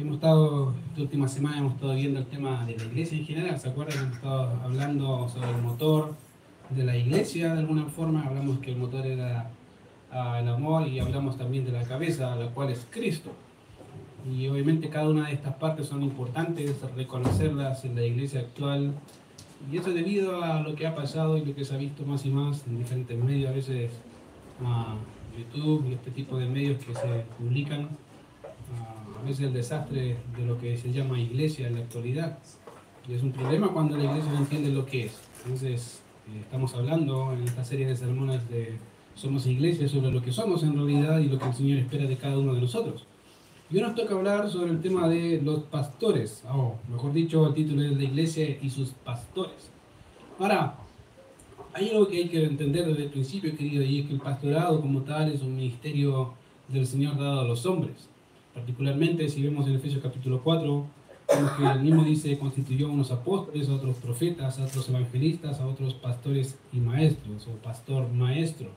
Hemos estado, esta última semana hemos estado viendo el tema de la iglesia en general, ¿se acuerdan? Hemos estado hablando sobre el motor de la iglesia de alguna forma, hablamos que el motor era ah, el amor y hablamos también de la cabeza, la cual es Cristo. Y obviamente cada una de estas partes son importantes, reconocerlas en la iglesia actual. Y eso debido a lo que ha pasado y lo que se ha visto más y más en diferentes medios, a veces a YouTube y este tipo de medios que se publican. Veces el desastre de lo que se llama iglesia en la actualidad. Y es un problema cuando la iglesia no entiende lo que es. Entonces, eh, estamos hablando en esta serie de sermones de Somos Iglesia sobre lo que somos en realidad y lo que el Señor espera de cada uno de nosotros. Y hoy nos toca hablar sobre el tema de los pastores, o mejor dicho, el título es la iglesia y sus pastores. Ahora, hay algo que hay que entender desde el principio, querido, y es que el pastorado como tal es un ministerio del Señor dado a los hombres. Particularmente si vemos en Efesios capítulo 4, que el mismo dice constituyó a unos apóstoles, a otros profetas, a otros evangelistas, a otros pastores y maestros, o pastor maestro.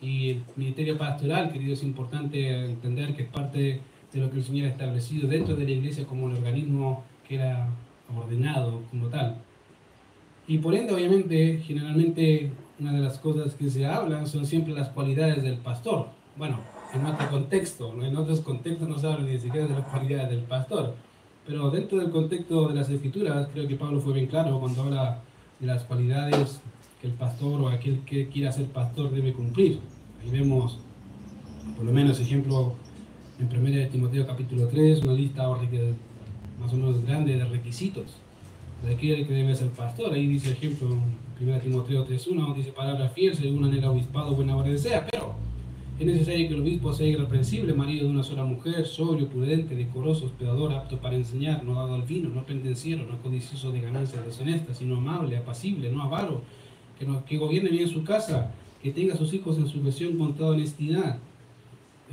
Y el ministerio pastoral, querido, es importante entender que es parte de lo que el Señor ha establecido dentro de la iglesia como el organismo que era ordenado como tal. Y por ende, obviamente, generalmente una de las cosas que se hablan son siempre las cualidades del pastor. Bueno, en otro contexto, en otros contextos no se habla ni siquiera de las cualidades del pastor. Pero dentro del contexto de las escrituras, creo que Pablo fue bien claro cuando habla de las cualidades que el pastor o aquel que quiera ser pastor debe cumplir. Ahí vemos, por lo menos, ejemplo en 1 Timoteo capítulo 3, una lista más o menos grande de requisitos de aquel que debe ser pastor. Ahí dice, ejemplo, en 1 Timoteo 3.1, dice palabra fiel, según el obispado buena hora desea, pero es necesario que el obispo sea irreprensible, marido de una sola mujer, sobrio, prudente, decoroso, hospedador, apto para enseñar, no dado al vino, no pendenciero, no codicioso de ganancias deshonestas, sino amable, apacible, no avaro, que, no, gobierne bien su casa, que tenga a sus hijos en sujeción con toda honestidad,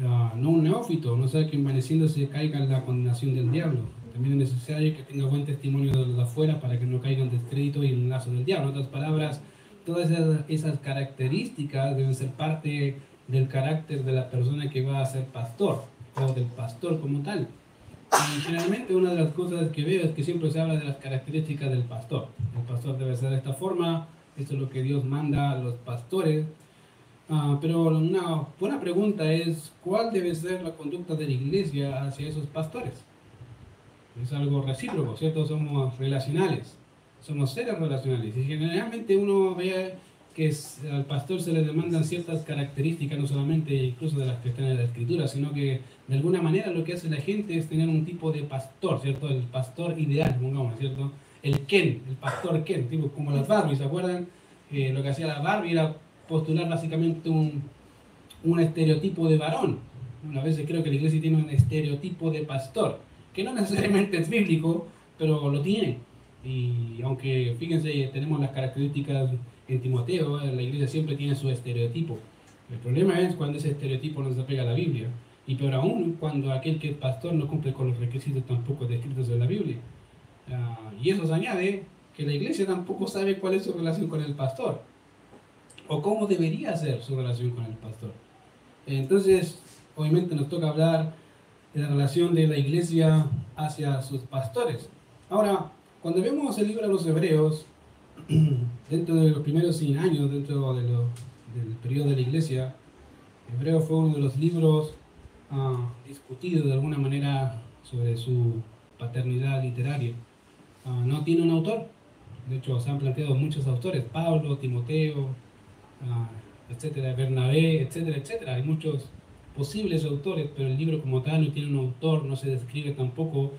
Ah, no un neófito, no sea que envaneciéndose caiga en la condenación del diablo. También es necesario que tenga buen testimonio de los de afuera para que no caigan descrédito y en el lazo del diablo. En otras palabras, todas esas, características deben ser parte del carácter de la persona que va a ser pastor o del pastor como tal. Y generalmente una de las cosas que veo es que siempre se habla de las características del pastor. El pastor debe ser de esta forma, esto es lo que Dios manda a los pastores, Ah, pero una buena pregunta es, ¿cuál debe ser la conducta de la iglesia hacia esos pastores? Es algo recíproco, ¿cierto? Somos relacionales, somos seres relacionales. Y generalmente uno ve que al pastor se le demandan ciertas características, no solamente incluso de las que están en la escritura, sino que de alguna manera lo que hace la gente es tener un tipo de pastor, ¿cierto? El pastor ideal, pongamos, ¿cierto? El Ken, el pastor Ken, tipo como las Barbie, ¿se acuerdan? Eh, lo que hacía la Barbie era postular básicamente un, un estereotipo de varón. Una vez creo que la iglesia tiene un estereotipo de pastor, que no necesariamente es bíblico, pero lo tiene. Y aunque, fíjense, tenemos las características Timoteo, la iglesia siempre tiene su estereotipo. El problema es cuando ese estereotipo no se apega a la Biblia. Y peor aún, cuando aquel que es pastor no cumple con los requisitos tampoco descritos en la Biblia. Ah, y eso se añade que la iglesia tampoco sabe cuál es su relación con el pastor o cómo debería ser su relación con el pastor. Entonces, obviamente nos toca hablar de la relación de la iglesia hacia sus pastores. Ahora, cuando vemos el libro de los Hebreos, dentro de los primeros 100 años, dentro de del periodo de la iglesia, Hebreo fue uno de los libros uh, discutidos de alguna manera sobre su paternidad literaria. Ah, no tiene un autor, de hecho se han planteado muchos autores, Pablo, Timoteo, etcétera, Bernabé, etcétera, etcétera. Hay muchos posibles autores, pero el libro como tal no tiene un autor, no se describe tampoco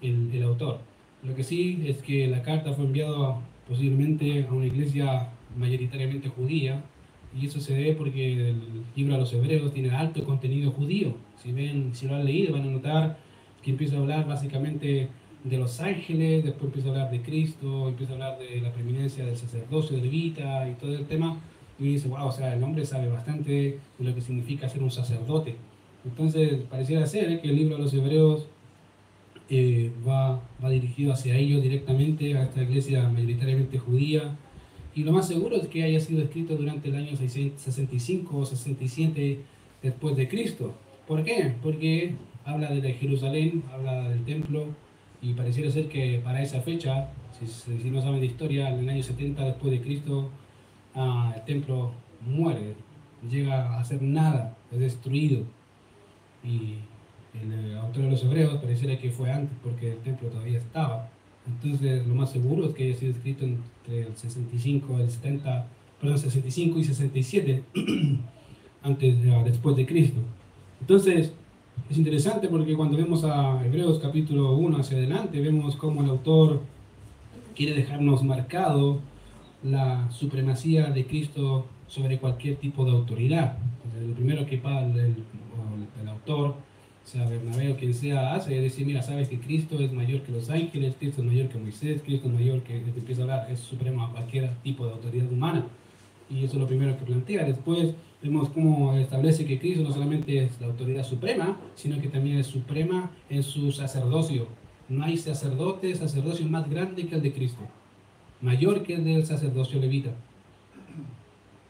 el, autor. Lo que sí es que la carta fue enviada posiblemente a una iglesia mayoritariamente judía, y eso se debe porque el libro a los hebreos tiene alto contenido judío. Si ven, si lo han leído, van a notar que empieza a hablar básicamente de los ángeles, después empieza a hablar de Cristo, empieza a hablar de la preeminencia del sacerdocio de Levita y todo el tema, y dice, wow, o sea, el hombre sabe bastante de lo que significa ser un sacerdote. Entonces, pareciera ser que el libro de los Hebreos eh, va, va dirigido hacia ellos directamente, a esta iglesia mayoritariamente judía, y lo más seguro es que haya sido escrito durante el año 65 o 67 después de Cristo. ¿Por qué? Porque habla de Jerusalén, habla del templo, y pareciera ser que para esa fecha, si, no saben de historia, en el año 70 después de Cristo, ah, el templo muere, llega a ser nada, es destruido. Y el autor de los hebreos pareciera que fue antes porque el templo todavía estaba. Entonces lo más seguro es que haya sido escrito entre el 65 el 70, perdón, 65 y 67 antes después de Cristo. Entonces es interesante porque cuando vemos a Hebreos capítulo 1 hacia adelante, vemos cómo el autor quiere dejarnos marcado la supremacía de Cristo sobre cualquier tipo de autoridad. Lo primero que el, el, el autor sea Bernabé o quien sea, hace es decir, mira, sabes que Cristo es mayor que los ángeles, Cristo es mayor que Moisés, Cristo es mayor que, que empieza a hablar, es supremo a cualquier tipo de autoridad humana. Y eso es lo primero que plantea. Después vemos cómo establece que Cristo no solamente es la autoridad suprema, sino que también es suprema en su sacerdocio. No hay sacerdote, sacerdocio más grande que el de Cristo, mayor que el del sacerdocio levita.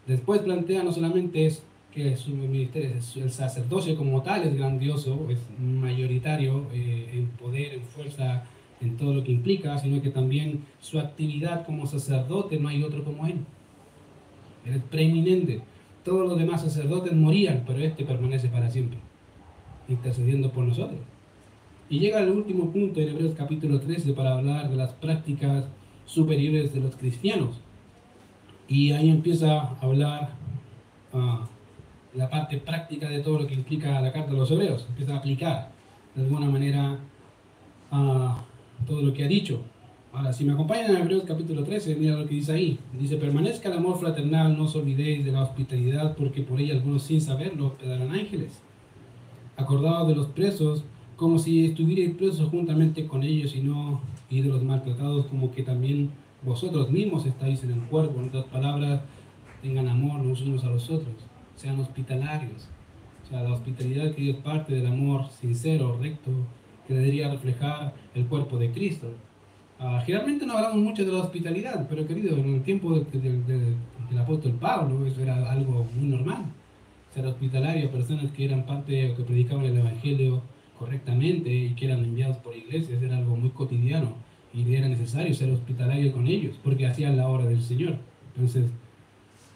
Después plantea no solamente es que su ministerio, el sacerdocio como tal es grandioso, es mayoritario eh, en poder, en fuerza, en todo lo que implica, sino que también su actividad como sacerdote no hay otro como él. Él es preeminente. Todos los demás sacerdotes morían, pero este permanece para siempre, intercediendo por nosotros. Y llega al último punto en Hebreos capítulo 13 para hablar de las prácticas superiores de los cristianos. Y ahí empieza a hablar uh, la parte práctica de todo lo que implica la carta de los hebreos, empieza a aplicar de alguna manera a todo lo que ha dicho. Ahora, si me acompañan en Hebreos capítulo 13, mira lo que dice ahí. Dice, permanezca el amor fraternal, no os olvidéis de la hospitalidad, porque por ella algunos sin saberlo hospedarán ángeles. Acordados de los presos, como si estuvierais presos juntamente con ellos y no y de los maltratados, como que también vosotros mismos estáis en el cuerpo. En otras palabras, tengan amor los unos a los otros sean hospitalarios. O sea, la hospitalidad que es parte del amor sincero, recto, que debería reflejar el cuerpo de Cristo. Uh, generalmente no hablamos mucho de la hospitalidad, pero querido, en el tiempo del apóstol Pablo eso era algo muy normal. Ser hospitalario a personas que eran parte o que predicaban el Evangelio correctamente y que eran enviados por iglesias era algo muy cotidiano y era necesario ser hospitalario con ellos porque hacían la obra del Señor. Entonces,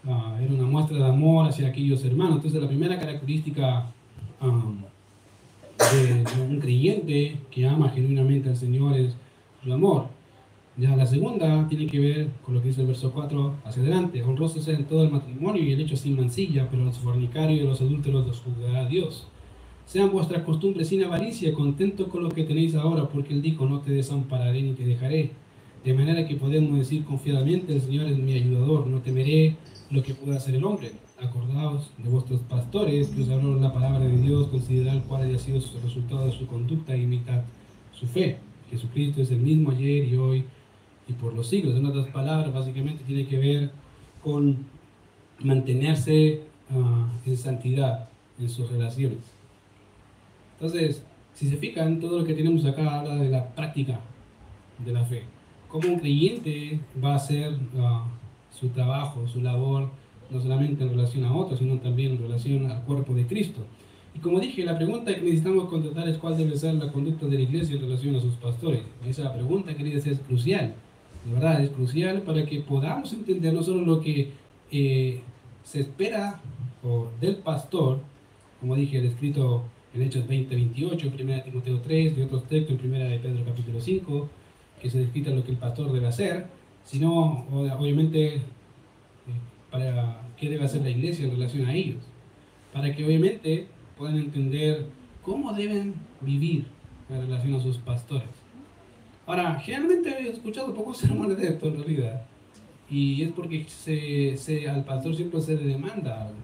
Ah, era una muestra de amor hacia aquellos hermanos. Entonces la primera característica um, de, un creyente que ama genuinamente al Señor es su amor. Ya la segunda tiene que ver con lo que dice el verso 4 hacia adelante. Honroso sea en todo el matrimonio y el hecho sin mancilla, pero los fornicarios y los adúlteros los juzgará Dios. Sean vuestras costumbres sin avaricia, contentos con lo que tenéis ahora, porque Él dijo, no te desampararé ni te dejaré. De manera que podemos decir confiadamente, el Señor es mi ayudador, no temeré lo que pueda hacer el hombre. Acordaos de vuestros pastores que os hablaron la palabra de Dios, considerad cuál haya sido el resultado de su conducta e imitad su fe. Jesucristo es el mismo ayer y hoy y por los siglos. En otras palabras, básicamente tiene que ver con mantenerse ah, en santidad en sus relaciones. Entonces, si se fijan, todo lo que tenemos acá habla de la práctica de la fe. Como un creyente va a ser uh, su trabajo, su labor, no solamente en relación a otros, sino también en relación al cuerpo de Cristo. Y como dije, la pregunta que necesitamos contestar es cuál debe ser la conducta de la iglesia en relación a sus pastores. Esa pregunta, queridos, es crucial. De verdad, es crucial para que podamos entender no solo lo que eh, se espera del pastor, como dije, descrito en Hechos 20, 28, en 1 Timoteo 3, de otros textos en 1 de Pedro capítulo 5, que se descrita lo que el pastor debe hacer, sino obviamente eh, para qué debe hacer la iglesia en relación a ellos, para que obviamente puedan entender cómo deben vivir en relación a sus pastores. Ahora, generalmente he escuchado pocos sermones de esto en realidad, y es porque se, al pastor siempre se le demanda algo.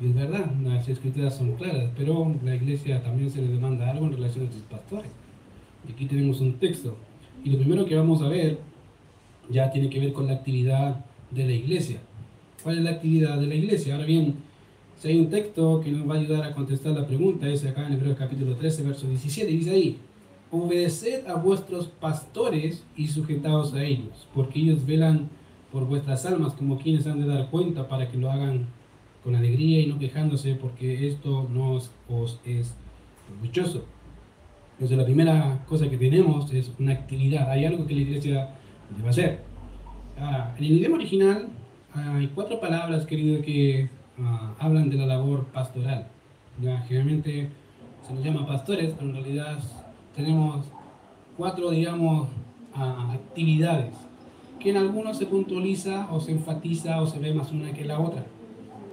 Y es verdad, las escrituras son claras, pero la iglesia también se le demanda algo en relación a sus pastores. Y aquí tenemos un texto. Y lo primero que vamos a ver ya tiene que ver con la actividad de la iglesia. ¿Cuál es la actividad de la iglesia? Ahora bien, si hay un texto que nos va a ayudar a contestar la pregunta, es acá en Hebreos capítulo 13, verso 17, dice ahí, obedeced a vuestros pastores y sujetaos a ellos, porque ellos velan por vuestras almas como quienes han de dar cuenta para que lo hagan con alegría y no quejándose, porque esto no os es provechoso. Entonces la primera cosa que tenemos es una actividad, hay algo que la iglesia debe hacer. Ah, en el idioma original hay cuatro palabras, querido, que ah, hablan de la labor pastoral. Ya, generalmente se nos llama pastores, pero en realidad tenemos cuatro, digamos, ah, actividades, que en algunos se puntualiza o se enfatiza o se ve más una que la otra.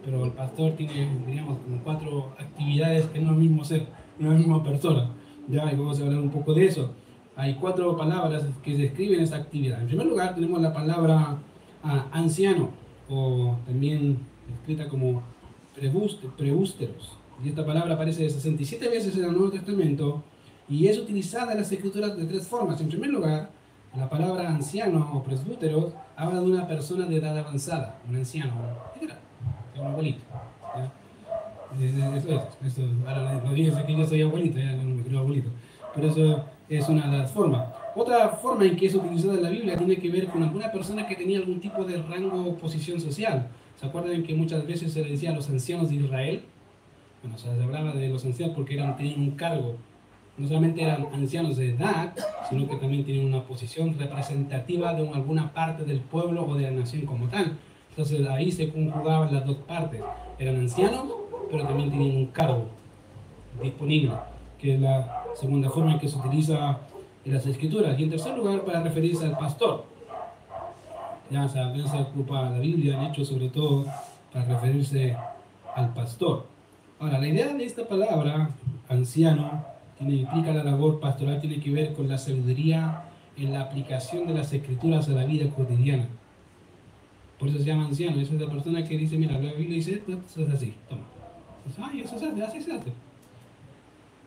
Pero el pastor tiene, digamos, como cuatro actividades en no mismo ser, en una misma persona. Ya, vamos a hablar un poco de eso. Hay cuatro palabras que describen esa actividad. En primer lugar, tenemos la palabra ah, anciano, o también escrita como prebústeros. Y esta palabra aparece 67 veces en el Nuevo Testamento y es utilizada en las escrituras de tres formas. En primer lugar, la palabra anciano o presbúteros habla de una persona de edad avanzada, un anciano, un abuelito. Eso es, eso, ahora no dije que yo soy abuelito, ya no me creo abuelito, pero eso es una de las formas. Otra forma en que es utilizada la Biblia tiene que ver con alguna persona que tenía algún tipo de rango o posición social. ¿Se acuerdan que muchas veces se le decía a los ancianos de Israel? Bueno, se hablaba de los ancianos porque eran, tenían un cargo. No solamente eran ancianos de edad, sino que también tenían una posición representativa de alguna parte del pueblo o de la nación como tal. Entonces ahí se conjugaban las dos partes. Eran ancianos, pero también tenían un cargo disponible, que es la segunda forma en que se utiliza en las escrituras. Y en tercer lugar, para referirse al pastor. Ya se ocupa la Biblia, de hecho, sobre todo para referirse al pastor. Ahora, la idea de esta palabra, anciano, implica la labor pastoral, tiene que ver con la sabiduría en la aplicación de las escrituras a la vida cotidiana. Por eso se llama anciano, es la persona que dice, mira, la Biblia dice esto, eso es así, toma. Pues, Ay, eso se hace, así se hace.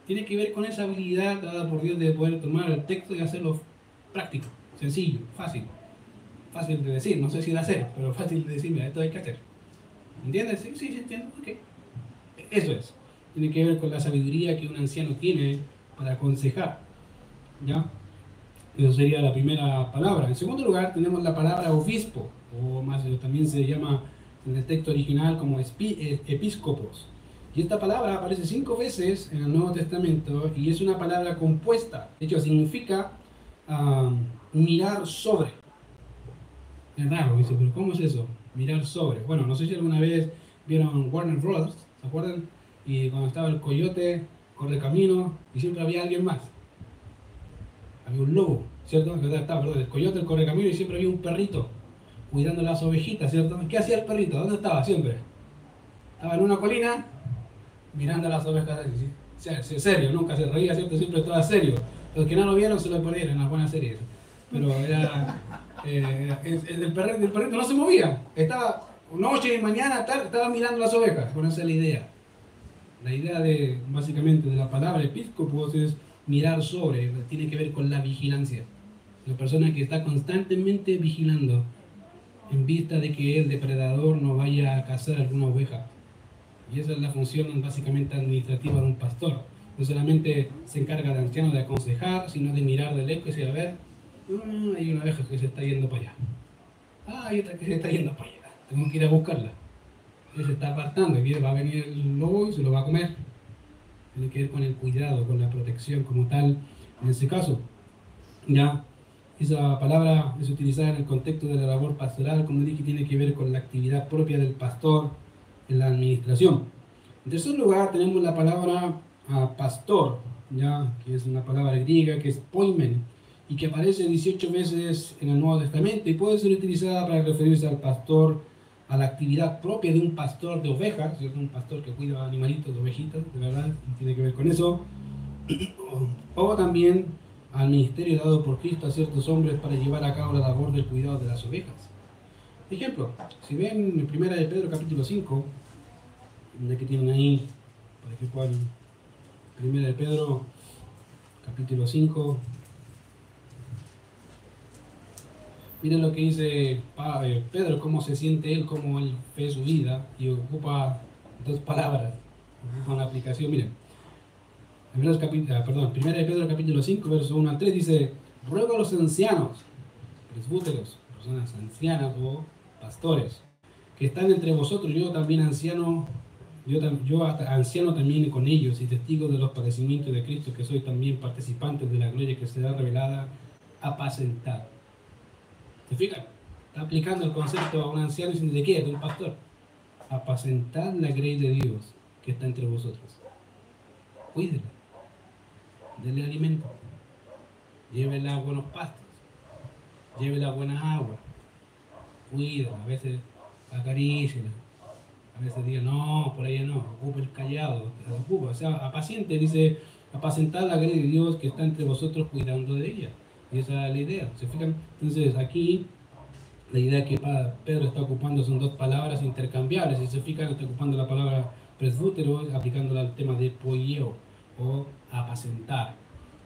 Tiene que ver con esa habilidad dada por Dios de poder tomar el texto y hacerlo práctico, sencillo, fácil. Fácil de decir, no sé si de hacer, pero fácil de decir, mira, esto hay que hacer. ¿Entiendes? Sí, sí, entiendo, ok. Eso es. Tiene que ver con la sabiduría que un anciano tiene para aconsejar. ¿Ya? Eso sería la primera palabra. En segundo lugar, tenemos la palabra obispo, o más también se llama en el texto original como eh, episcopos. Y esta palabra aparece cinco veces en el Nuevo Testamento y es una palabra compuesta. De hecho, significa ah, mirar sobre. Es raro, dice, pero ¿cómo es eso? Mirar sobre. Bueno, no sé si alguna vez vieron Warner Bros. ¿Se acuerdan? Y cuando estaba el coyote, corre camino, y siempre había alguien más. Había un lobo, ¿cierto? Estaba, perdón, el coyote, el corre camino, y siempre había un perrito cuidando las ovejitas, ¿cierto? ¿Qué hacía el perrito? ¿Dónde estaba siempre? Estaba en una colina mirando las ovejas. Serio, nunca se reía, ¿cierto? Siempre estaba serio. Los que no lo vieron se lo ponieron en las buenas series. Pero era. Eh, el, perrito, el perrito no se movía. Estaba noche y mañana, tarde, estaba mirando las ovejas. Bueno, esa es la idea. La idea de, básicamente, de la palabra episcopos es mirar sobre, tiene que ver con la vigilancia. La persona que está constantemente vigilando en vista de que el depredador no vaya a cazar alguna oveja. Y esa es la función básicamente administrativa de un pastor. No solamente se encarga de anciano de aconsejar, sino de mirar de lejos y a ver, mm, hay una oveja que se está yendo para allá. Ah, hay otra que se está yendo para allá tengo que ir a buscarla. Se está apartando y va a venir el lobo y se lo va a comer. Tiene que ver con el cuidado, con la protección como tal, en ese caso. Ya, esa palabra es utilizada en el contexto de la labor pastoral, como dije, tiene que ver con la actividad propia del pastor en la administración. En tercer lugar, tenemos la palabra ah, pastor, ya, que es una palabra griega que es poimen, y que aparece 18 veces en el Nuevo Testamento y puede ser utilizada para referirse al pastor a la actividad propia de un pastor de ovejas, ¿cierto? un pastor que cuida animalitos, de ovejitas, de verdad, tiene que ver con eso, o también al ministerio dado por Cristo a ciertos hombres para llevar a cabo la labor del cuidado de las ovejas. Ejemplo, si ven en Primera de Pedro capítulo 5, donde que tienen ahí, que puedan, Primera de Pedro capítulo 5, Miren lo que dice eh, Pedro, cómo se siente él, cómo él ve su vida y ocupa dos palabras con la aplicación. Miren, ah, perdón, 1 de Pedro capítulo 5, verso 1 al 3 dice, ruego a los ancianos, presbúteros, personas ancianas o pastores, que están entre vosotros, yo también anciano yo, yo anciano también con ellos y testigo de los padecimientos de Cristo, que soy también participante de la gloria que será revelada, apacentar. ¿Se fijan? Está aplicando el concepto a un anciano y de qué? De un pastor. Apacentar la grey de Dios que está entre vosotros. Cuídela. Dele alimento. Llévela a buenos pastos. Llévela a buena agua. Cuídala. A veces acaríciela a veces diga, no, por ahí no, ocupe el callado, ocupa. O sea, apaciente, dice, apacentar la gloria de Dios que está entre vosotros cuidando de ella. Y esa es la idea. ¿Se fijan? Entonces, aquí la idea que Pedro está ocupando son dos palabras intercambiables. Si se fijan, está ocupando la palabra presbútero, aplicándola al tema de polleo o apacentar.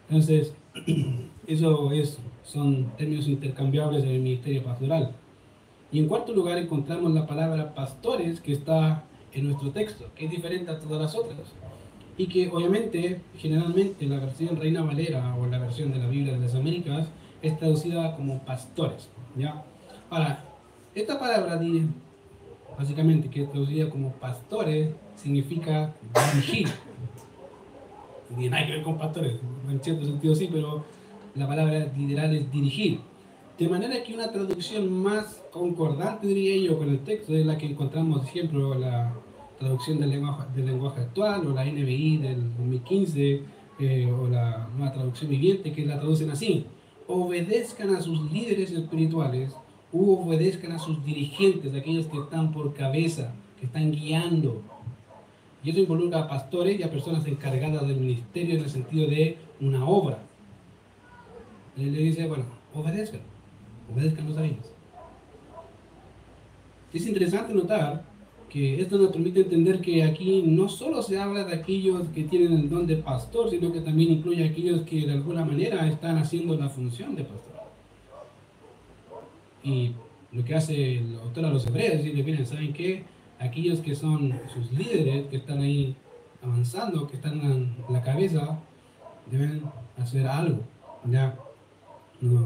Entonces, eso es, son términos intercambiables en el ministerio pastoral. Y en cuarto lugar encontramos la palabra pastores que está en nuestro texto, que es diferente a todas las otras. Y que obviamente, generalmente, la versión Reina Valera o la versión de la Biblia de las Américas es traducida como pastores. ¿ya? Ahora, esta palabra, básicamente, que es traducida como pastores, significa dirigir. Tiene nada que ver con pastores, en cierto sentido sí, pero la palabra literal es dirigir. De manera que una traducción más concordante, diría yo, con el texto es la que encontramos, por ejemplo, la traducción del lenguaje, del lenguaje actual o la NBI del 2015 eh, o la nueva traducción viviente que la traducen así. Obedezcan a sus líderes espirituales u obedezcan a sus dirigentes, aquellos que están por cabeza, que están guiando. Y eso involucra a pastores y a personas encargadas del ministerio en el sentido de una obra. Le dice, bueno, obedezcan obedezcan los ellos. Es interesante notar que esto nos permite entender que aquí no solo se habla de aquellos que tienen el don de pastor, sino que también incluye a aquellos que de alguna manera están haciendo la función de pastor. Y lo que hace el autor a los hebreos es decirle, miren, ¿saben qué? Aquellos que son sus líderes, que están ahí avanzando, que están en la cabeza, deben hacer algo. ¿ya?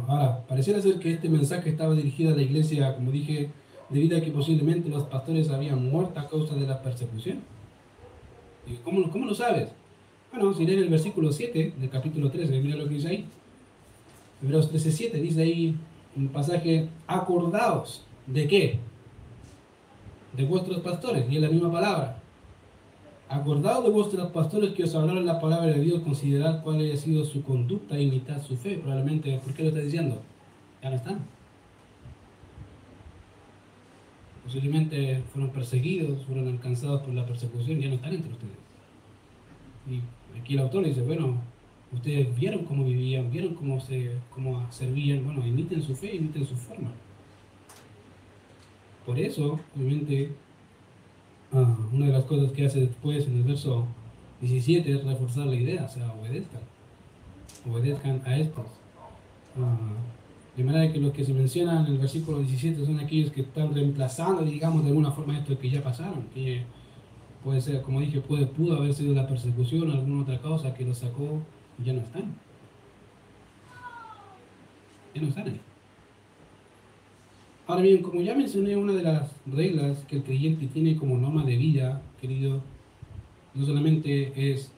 Ahora, pareciera ser que este mensaje estaba dirigido a la iglesia, como dije, debido a que posiblemente los pastores habían muerto a causa de la persecución. ¿Y cómo, cómo lo sabes? Bueno, si leen el versículo 7 del capítulo 13, mira lo que dice ahí. Hebreos 13, 7, dice ahí un pasaje, acordaos de qué? De vuestros pastores, y es la misma palabra. Acordaos de vuestros pastores que os hablaron la palabra de Dios, considerad cuál haya sido su conducta e imitad su fe. Probablemente, ¿por qué lo está diciendo? Ya no están. Posiblemente fueron perseguidos, fueron alcanzados por la persecución, ya no están entre ustedes. Y aquí el autor dice, bueno, ustedes vieron cómo vivían, vieron cómo, se, cómo servían, bueno, imiten su fe, imiten su forma. Por eso, obviamente, Una de las cosas que hace después en el verso 17 es reforzar la idea, o sea, obedezcan, obedezcan a estos. De manera que los que se mencionan en el versículo 17 son aquellos que están reemplazando, digamos, de alguna forma esto que ya pasaron, que puede ser, como dije, puede, pudo haber sido la persecución o alguna otra causa que los sacó y ya no están. Ya no están ahí. Ahora bien, como ya mencioné, una de las reglas que el creyente tiene como norma de vida, querido, no solamente es,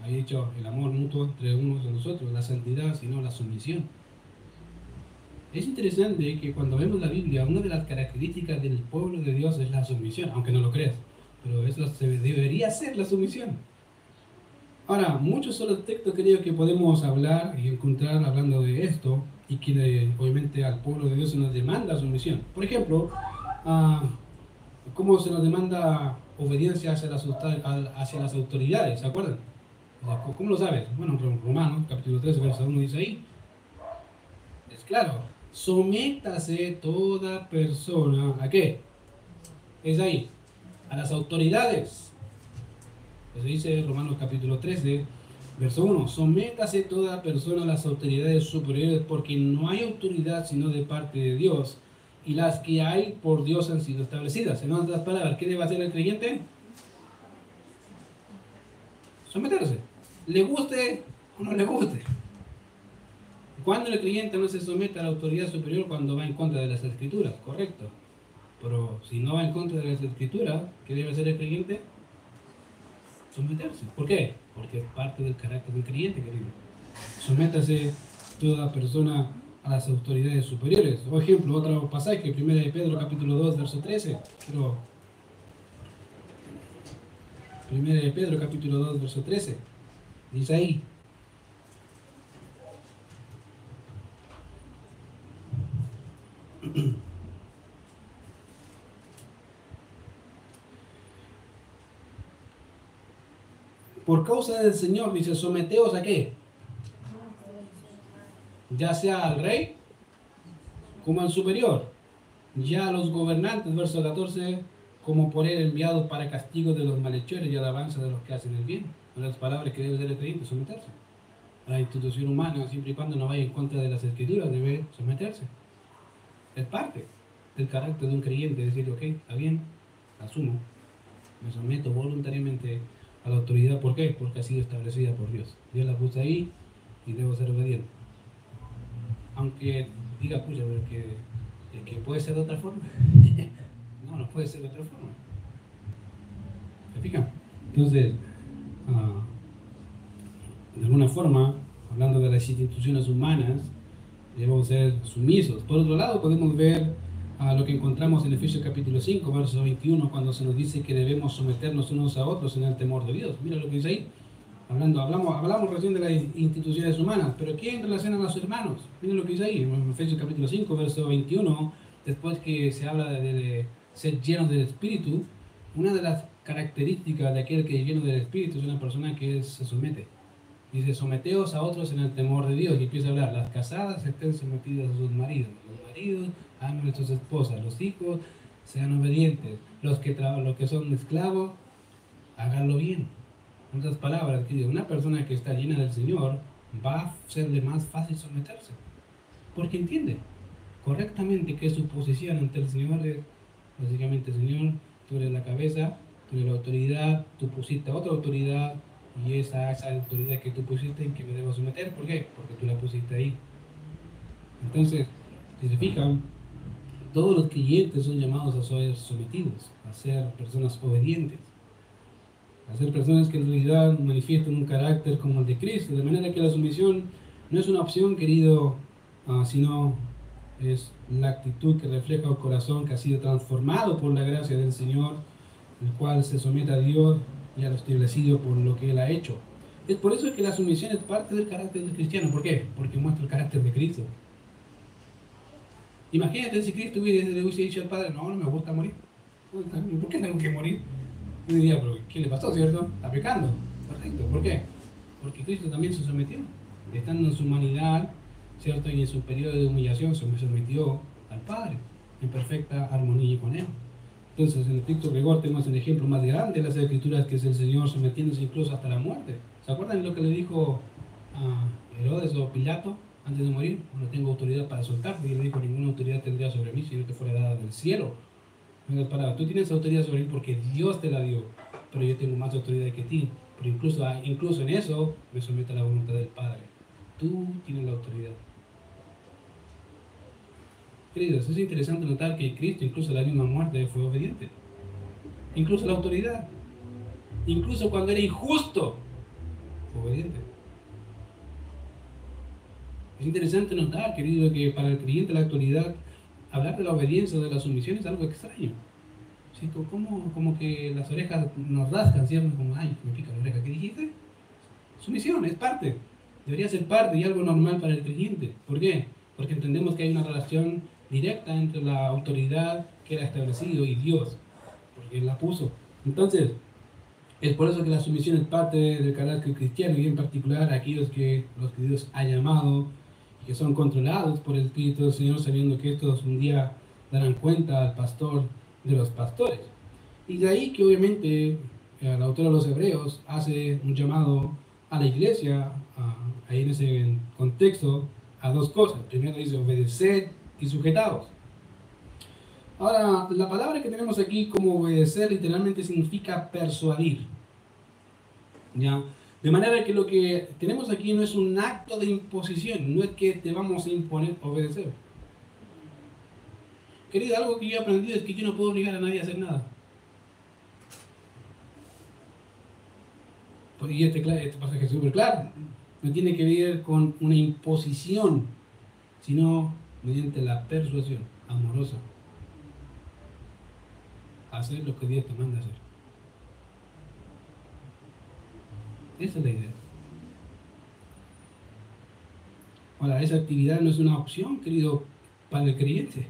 ha dicho, el amor mutuo entre unos y los otros, la santidad, sino la sumisión. Es interesante que cuando vemos la Biblia, una de las características del pueblo de Dios es la sumisión, aunque no lo creas, pero eso debería ser la sumisión. Ahora, muchos son los textos, queridos, que podemos hablar y encontrar hablando de esto, y que obviamente al pueblo de Dios se nos demanda sumisión. Por ejemplo, uh, cómo se nos demanda obediencia hacia las, hacia las autoridades, ¿se acuerdan? ¿Cómo lo sabes? Bueno, Romanos, capítulo 13, verso 1 dice ahí. Es claro, sométase toda persona, ¿a qué? Es ahí, a las autoridades. Eso dice Romanos capítulo 13, Verso 1. Sométase toda persona a las autoridades superiores porque no hay autoridad sino de parte de Dios y las que hay por Dios han sido establecidas. En otras palabras, ¿qué debe hacer el creyente? Someterse. Le guste o no le guste. Cuando el creyente no se somete a la autoridad superior cuando va en contra de las escrituras, correcto. Pero si no va en contra de las escrituras, ¿qué debe hacer el creyente? Someterse. ¿Por qué? Porque es parte del carácter del creyente, querido. Sométase toda persona a las autoridades superiores. Por ejemplo, otro pasaje, 1 de Pedro capítulo 2, verso 13. Pero 1 de Pedro capítulo 2, verso 13. Dice ahí. Por causa del Señor, dice, someteos a qué? Ya sea al rey como al superior, ya a los gobernantes, verso 14, como por él enviados para castigo de los malhechores y alabanza de los que hacen el bien. las palabras que debe ser el creyente, someterse. La institución humana, siempre y cuando no vaya en contra de las escrituras, debe someterse. Es parte del carácter de un creyente, decir, ok, está bien, asumo, me someto voluntariamente a la autoridad. ¿Por qué? Porque ha sido establecida por Dios. Dios la puso ahí y debo ser obediente. Aunque diga, pucha, porque que puede ser de otra forma. no, no puede ser de otra forma. ¿Se fijan? Entonces, ah, de alguna forma, hablando de las instituciones humanas, debemos ser sumisos. Por otro lado, podemos ver a lo que encontramos en Efesios capítulo 5, verso 21, cuando se nos dice que debemos someternos unos a otros en el temor de Dios. Mira lo que dice ahí. Hablando, hablamos, hablamos recién de las instituciones humanas, pero ¿quién relaciona a los hermanos? Mira lo que dice ahí, en Efesios capítulo 5, verso 21, después que se habla de, ser llenos del Espíritu, una de las características de aquel que es lleno del Espíritu es una persona que se somete. Dice, someteos a otros en el temor de Dios. Y empieza a hablar, las casadas estén sometidas a sus maridos. Los maridos amen a sus esposas. Los hijos sean obedientes. Los que, los que son esclavos, háganlo bien. En otras palabras, una persona que está llena del Señor va a serle más fácil someterse. Porque entiende correctamente que su posición ante el Señor es, básicamente, Señor, tú eres la cabeza, tú eres la autoridad, tú pusiste otra autoridad, y esa, esa autoridad que tú pusiste en que me debo someter, ¿por qué? Porque tú la pusiste ahí. Entonces, si se fijan, todos los creyentes son llamados a ser sometidos, a ser personas obedientes, a ser personas que en realidad manifiestan un carácter como el de Cristo, de manera que la sumisión no es una opción, querido, ah, sino es la actitud que refleja un corazón que ha sido transformado por la gracia del Señor, el cual se somete a Dios y a lo establecido por lo que Él ha hecho. Es por eso que la sumisión es parte del carácter del cristiano. ¿Por qué? Porque muestra el carácter de Cristo. Imagínate si Cristo hubiese, dicho al Padre, no, no me gusta morir. ¿Por qué tengo que morir? Yo diría, pero ¿qué le pasó, cierto? Está pecando. Perfecto. ¿Por qué? Porque Cristo también se sometió. Estando en su humanidad, ¿cierto? Y en su periodo de humillación se sometió al Padre, en perfecta armonía con Él. Entonces, en el Cristo rigor tenemos el ejemplo más grande de las escrituras, que es el Señor sometiéndose incluso hasta la muerte. ¿Se acuerdan lo que le dijo a Herodes o Pilato antes de morir? No tengo autoridad para soltarte. Y le dijo, ninguna autoridad tendría sobre mí si no te fuera dada del cielo. tú tienes autoridad sobre mí porque Dios te la dio, pero yo tengo más autoridad que ti. Pero incluso, incluso en eso me someto a la voluntad del Padre. Tú tienes la autoridad. Queridos, es interesante notar que Cristo, incluso la misma muerte, fue obediente. Incluso la autoridad. Incluso cuando era injusto, fue obediente. Es interesante notar, querido, que para el creyente la autoridad, hablar de la obediencia o de la sumisión es algo extraño. Como, como que las orejas nos rascan, ¿cierto? Como, ay, me pica la oreja. ¿Qué dijiste? Sumisión, es parte. Debería ser parte y algo normal para el creyente. ¿Por qué? Porque entendemos que hay una relación directa entre la autoridad que era establecido y Dios, porque Él la puso. Entonces, es por eso que la sumisión es parte del carácter cristiano y en particular aquellos que los que Dios ha llamado que son controlados por el Espíritu del Señor, sabiendo que estos un día darán cuenta al pastor de los pastores. Y de ahí que obviamente el autor de los Hebreos hace un llamado a la iglesia, ahí en ese contexto, a dos cosas. Primero dice obedecer y sujetados. Ahora, la palabra que tenemos aquí como obedecer literalmente significa persuadir. ¿Ya? De manera que lo que tenemos aquí no es un acto de imposición, no es que te vamos a imponer obedecer. Querido, algo que yo he aprendido es que yo no puedo obligar a nadie a hacer nada. y este, este pasaje es súper claro, no tiene que ver con una imposición, sino mediante la persuasión amorosa. Hacer lo que Dios te manda hacer. Esa es la idea. Ahora, esa actividad no es una opción, querido Padre creyente.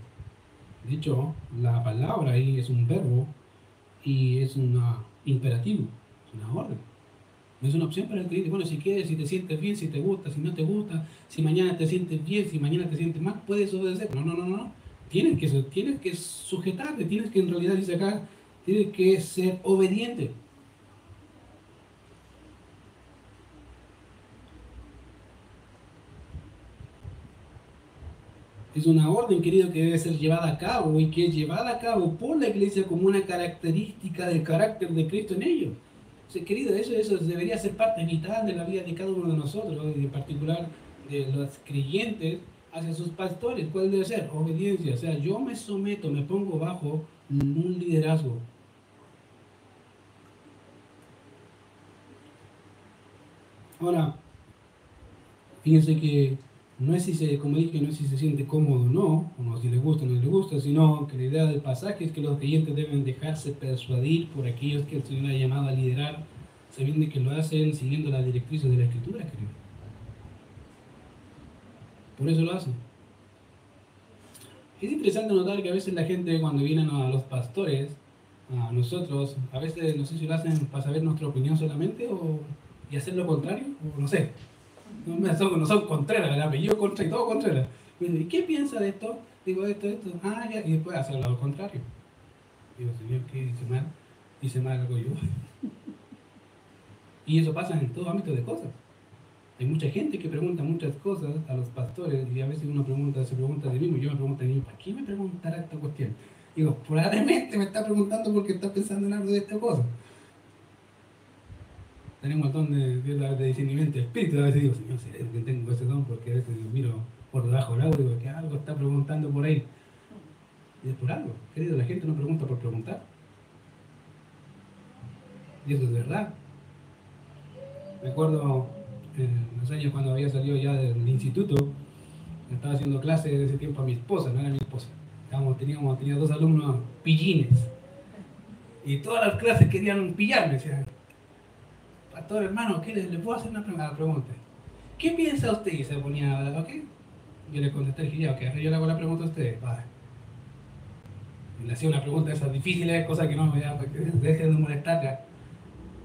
De hecho, la palabra ahí es un verbo y es un imperativo, es una orden. No es una opción para el creyente. Bueno, si quieres, si te sientes bien, si te gusta, si no te gusta, si mañana te sientes bien, si mañana te sientes mal, puedes obedecer. No, no, no, no. Tienes que, tienes que sujetarte, tienes que en realidad, dice acá, tienes que ser obediente. Es una orden, querido, que debe ser llevada a cabo y que es llevada a cabo por la iglesia como una característica del carácter de Cristo en ellos. querido, eso, eso debería ser parte vital de la vida de cada uno de nosotros, en particular de los creyentes hacia sus pastores. ¿Cuál debe ser? Obediencia. O sea, yo me someto, me pongo bajo un liderazgo. Ahora, fíjense que no es si se, como dije, no es si se siente cómodo o no, o no si le gusta o no le gusta, sino que la idea del pasaje es que los creyentes deben dejarse persuadir por aquellos que el Señor ha llamado a liderar, sabiendo que lo hacen siguiendo las directrices de la Escritura, querido. Por eso lo hacen. Es interesante notar que a veces la gente cuando vienen a los pastores, a nosotros, a veces no sé si lo hacen para saber nuestra opinión solamente o y hacer lo contrario, o no sé, no, son, no son Contreras, el apellido contra y todo Contreras. ¿y qué piensa de esto? Digo, esto, esto, ah, ya, y después hacer lo contrario. Digo, Señor, ¿qué dice mal? Dice mal algo yo. y eso pasa en todo ámbito de cosas. Hay mucha gente que pregunta muchas cosas a los pastores y a veces uno pregunta, se pregunta de mismo, yo me pregunto de mí, ¿para qué me preguntará esta cuestión? Digo, probablemente me está preguntando porque está pensando en algo de esta cosa tenemos un montón de, de, de discernimiento de espíritu. A veces digo, Señor, si que tengo ese don, porque a veces miro por debajo del agua y digo, que algo está preguntando por ahí. Y es por algo. Querido, la gente no pregunta por preguntar. Y eso es verdad. Me acuerdo en los años cuando había salido ya del instituto, estaba haciendo clases de ese tiempo a mi esposa, no era mi esposa. Estábamos, teníamos, tenía dos alumnos pillines. Y todas las clases querían pillarme. Pastor hermano, ¿qué le, puedo hacer una pregunta? ¿Qué piensa usted? Y se ponía, ¿ok? Yo le contesté, dije, ya, ok, yo le hago la pregunta a usted, vale. Y le hacía una pregunta de esas difíciles, cosas que no, ya, dejen de molestar,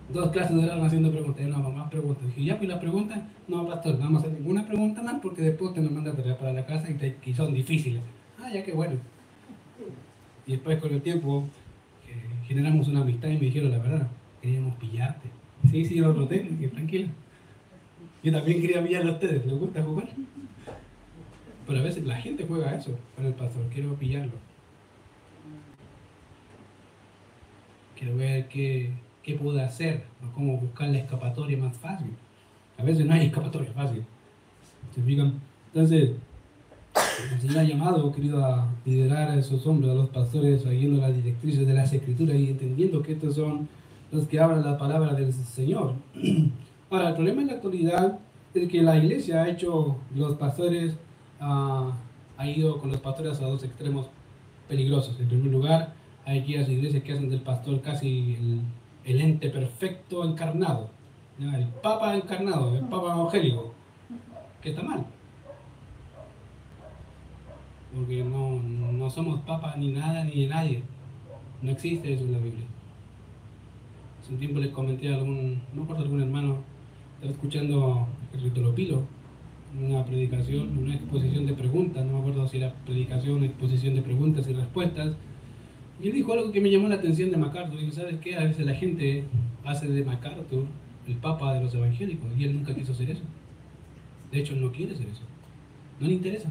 Dos clases duraron haciendo preguntas, no, más preguntas. Dije, ya, pues las preguntas, no, pastor, no vamos a hacer ninguna pregunta más porque después te me mandas para la casa y, y son difíciles. Ah, ya que bueno. Y después con el tiempo generamos una amistad y me dijeron la verdad, queríamos pillarte. Sí, sí, lo noté, tranquilo. Yo también quería pillarlo a ustedes, ¿les gusta jugar? Pero a veces la gente juega eso con el pastor, quiero pillarlo. Quiero ver qué, qué puedo hacer, cómo buscar la escapatoria más fácil. A veces no hay escapatoria fácil. ¿Se fijan? Entonces, el Señor ha llamado, querido, liderar a esos hombres, a los pastores, siguiendo las directrices de las escrituras y entendiendo que estos son los que hablan la palabra del Señor. Ahora, el problema en la actualidad es que la iglesia ha hecho, los pastores, uh, ha ido con los pastores a dos extremos peligrosos. En primer lugar, hay aquellas iglesias que hacen del pastor casi el, ente perfecto encarnado, el papa encarnado, el papa evangélico, que está mal. Porque no, no somos papas ni nada ni de nadie. No existe eso en la Biblia un tiempo les comenté a algún, no recuerdo algún hermano, estaba escuchando el Pilo, una predicación, una exposición de preguntas, no me acuerdo si era predicación, exposición de preguntas y respuestas. Y él dijo algo que me llamó la atención de MacArthur. Dijo, ¿sabes qué? A veces la gente hace de MacArthur el papa de los evangélicos y él nunca quiso hacer eso. De hecho, no quiere hacer eso. No le interesa.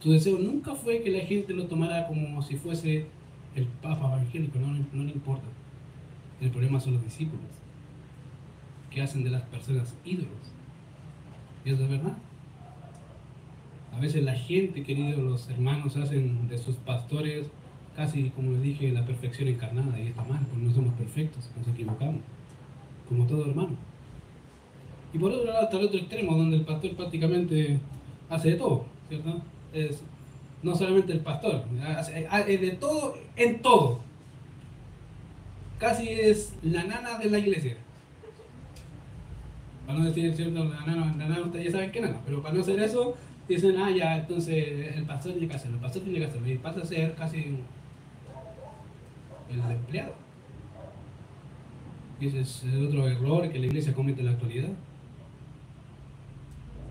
Su deseo nunca fue que la gente lo tomara como si fuese el Papa evangélico, no, no le importa. El problema son los discípulos, que hacen de las personas ídolos. Y eso es verdad. A veces la gente, queridos, los hermanos hacen de sus pastores casi, como les dije, la perfección encarnada y está mal, porque no somos perfectos, nos equivocamos, como todo hermano. Y por otro lado está el otro extremo, donde el pastor prácticamente hace de todo, ¿cierto? Es no solamente el pastor, de todo en todo. Casi es la nana de la iglesia. Para no decir, ¿cierto? La nana, la nana ustedes ya saben qué nana, pero para no hacer eso, dicen, ah, ya, entonces el pastor tiene que hacerlo, el pastor tiene que hacerlo, y pasa a ser casi el empleado. Y ese es otro error que la iglesia comete en la actualidad.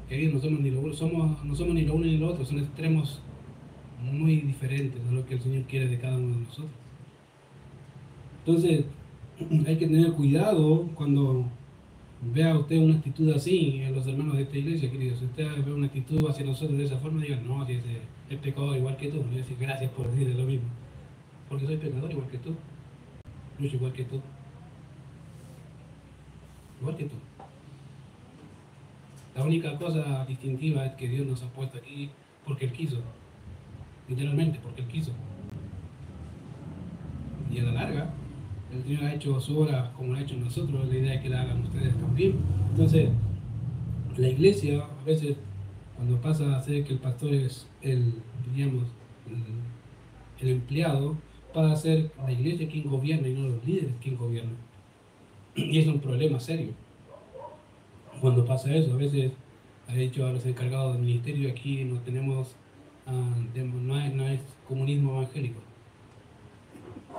Que no somos, ni lo, somos, no somos ni lo uno ni lo otro, son extremos muy diferentes a lo que el Señor quiere de cada uno de nosotros. Entonces, hay que tener cuidado cuando vea usted una actitud así en los hermanos de esta iglesia, queridos. Si usted ve una actitud hacia nosotros de esa forma, diga, no, si es, pecador igual que tú. A decir, gracias por decirle lo mismo. Porque soy pecador igual que tú. Lucho igual que tú. Igual que tú. La única cosa distintiva es que Dios nos ha puesto aquí porque Él quiso. Literalmente, porque Él quiso. Y a la larga, el Señor ha hecho su obra como lo ha hecho nosotros, la idea es que la hagan ustedes también. Entonces, la iglesia, a veces, cuando pasa a ser que el pastor es el, digamos, el, empleado, pasa a ser la iglesia quien gobierna y no los líderes quien gobierna. Y es un problema serio. Cuando pasa eso, a veces ha dicho a los encargados del ministerio, aquí no tenemos, ah, no, es comunismo evangélico,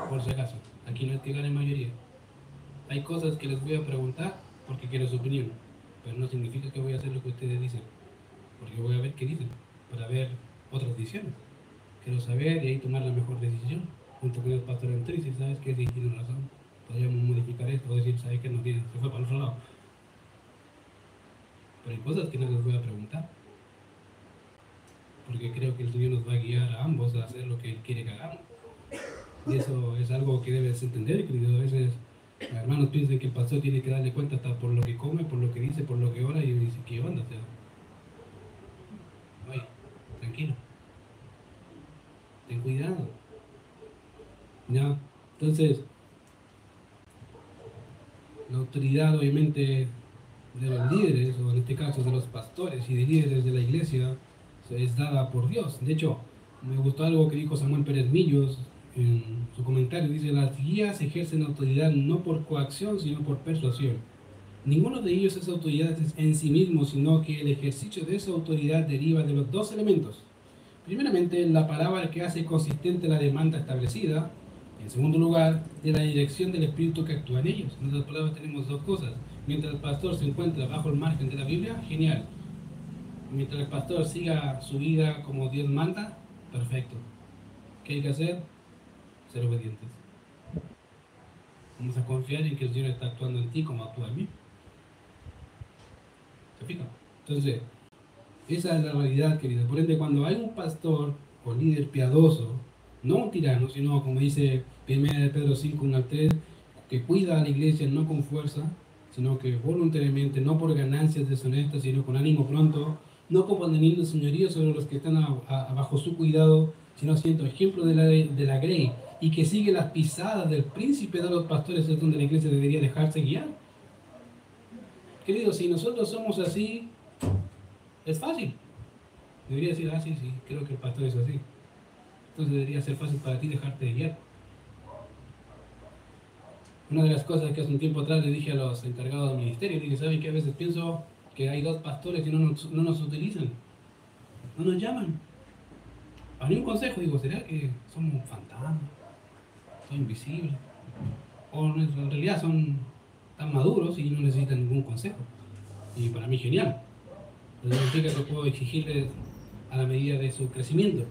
por si acaso. Aquí no es que gane mayoría. Hay cosas que les voy a preguntar porque quiero su opinión, pero no significa que voy a hacer lo que ustedes dicen, porque voy a ver qué dicen, para ver otras decisiones. Quiero saber y ahí tomar la mejor decisión, junto con el pastor Entriz, y sabes que si tiene razón, podríamos modificar esto, o decir, sabes que no tiene, se fue para el otro lado. Pero hay cosas que no les voy a preguntar, porque creo que el Señor nos va a guiar a ambos a hacer lo que Él quiere que hagamos. Y eso es algo que debes entender, querido. A veces hermanos piensan que el pastor tiene que darle cuenta hasta por lo que come, por lo que dice, por lo que ora, y dice, ¿qué onda? O sea, oye, tranquilo. Ten cuidado. ¿Ya? Entonces, la autoridad obviamente de los líderes, o en este caso de los pastores y de líderes de la iglesia, es dada por Dios. De hecho, me gustó algo que dijo Samuel Pérez Millos en su comentario, dice, las guías ejercen autoridad no por coacción, sino por persuasión. Ninguno de ellos es autoridad en sí mismo, sino que el ejercicio de esa autoridad deriva de los dos elementos. Primeramente, la palabra que hace consistente la demanda establecida. En segundo lugar, de la dirección del espíritu que actúa en ellos. En otras palabras, tenemos dos cosas. Mientras el pastor se encuentra bajo el margen de la Biblia, genial. Mientras el pastor siga su vida como Dios manda, perfecto. ¿Qué hay que hacer? ser obedientes. Vamos a confiar en que el Señor está actuando en ti como actúa en mí. ¿Se fijan? Entonces, esa es la realidad, querido. Por ende, cuando hay un pastor o líder piadoso, no un tirano, sino como dice 1 de Pedro 5, 1 al 3, que cuida a la iglesia no con fuerza, sino que voluntariamente, no por ganancias deshonestas, sino con ánimo pronto, no componiendo señorío sobre los que están bajo su cuidado, sino siendo ejemplo de la, de la grey y que sigue las pisadas del príncipe de los pastores es donde la iglesia debería dejarse guiar. Querido, si nosotros somos así, es fácil. Debería decir, ah, sí, sí, creo que el pastor es así. Entonces debería ser fácil para ti dejarte de guiar. Una de las cosas que hace un tiempo atrás le dije a los encargados del ministerio, dije, ¿saben que a veces pienso que hay dos pastores que no nos, no nos utilizan? No nos llaman. A mí un consejo, digo, ¿será que somos fantasmas? invisibles, o en realidad son tan maduros y no necesitan ningún consejo. Y para mí genial. Significa que puedo exigirles a la medida de su crecimiento.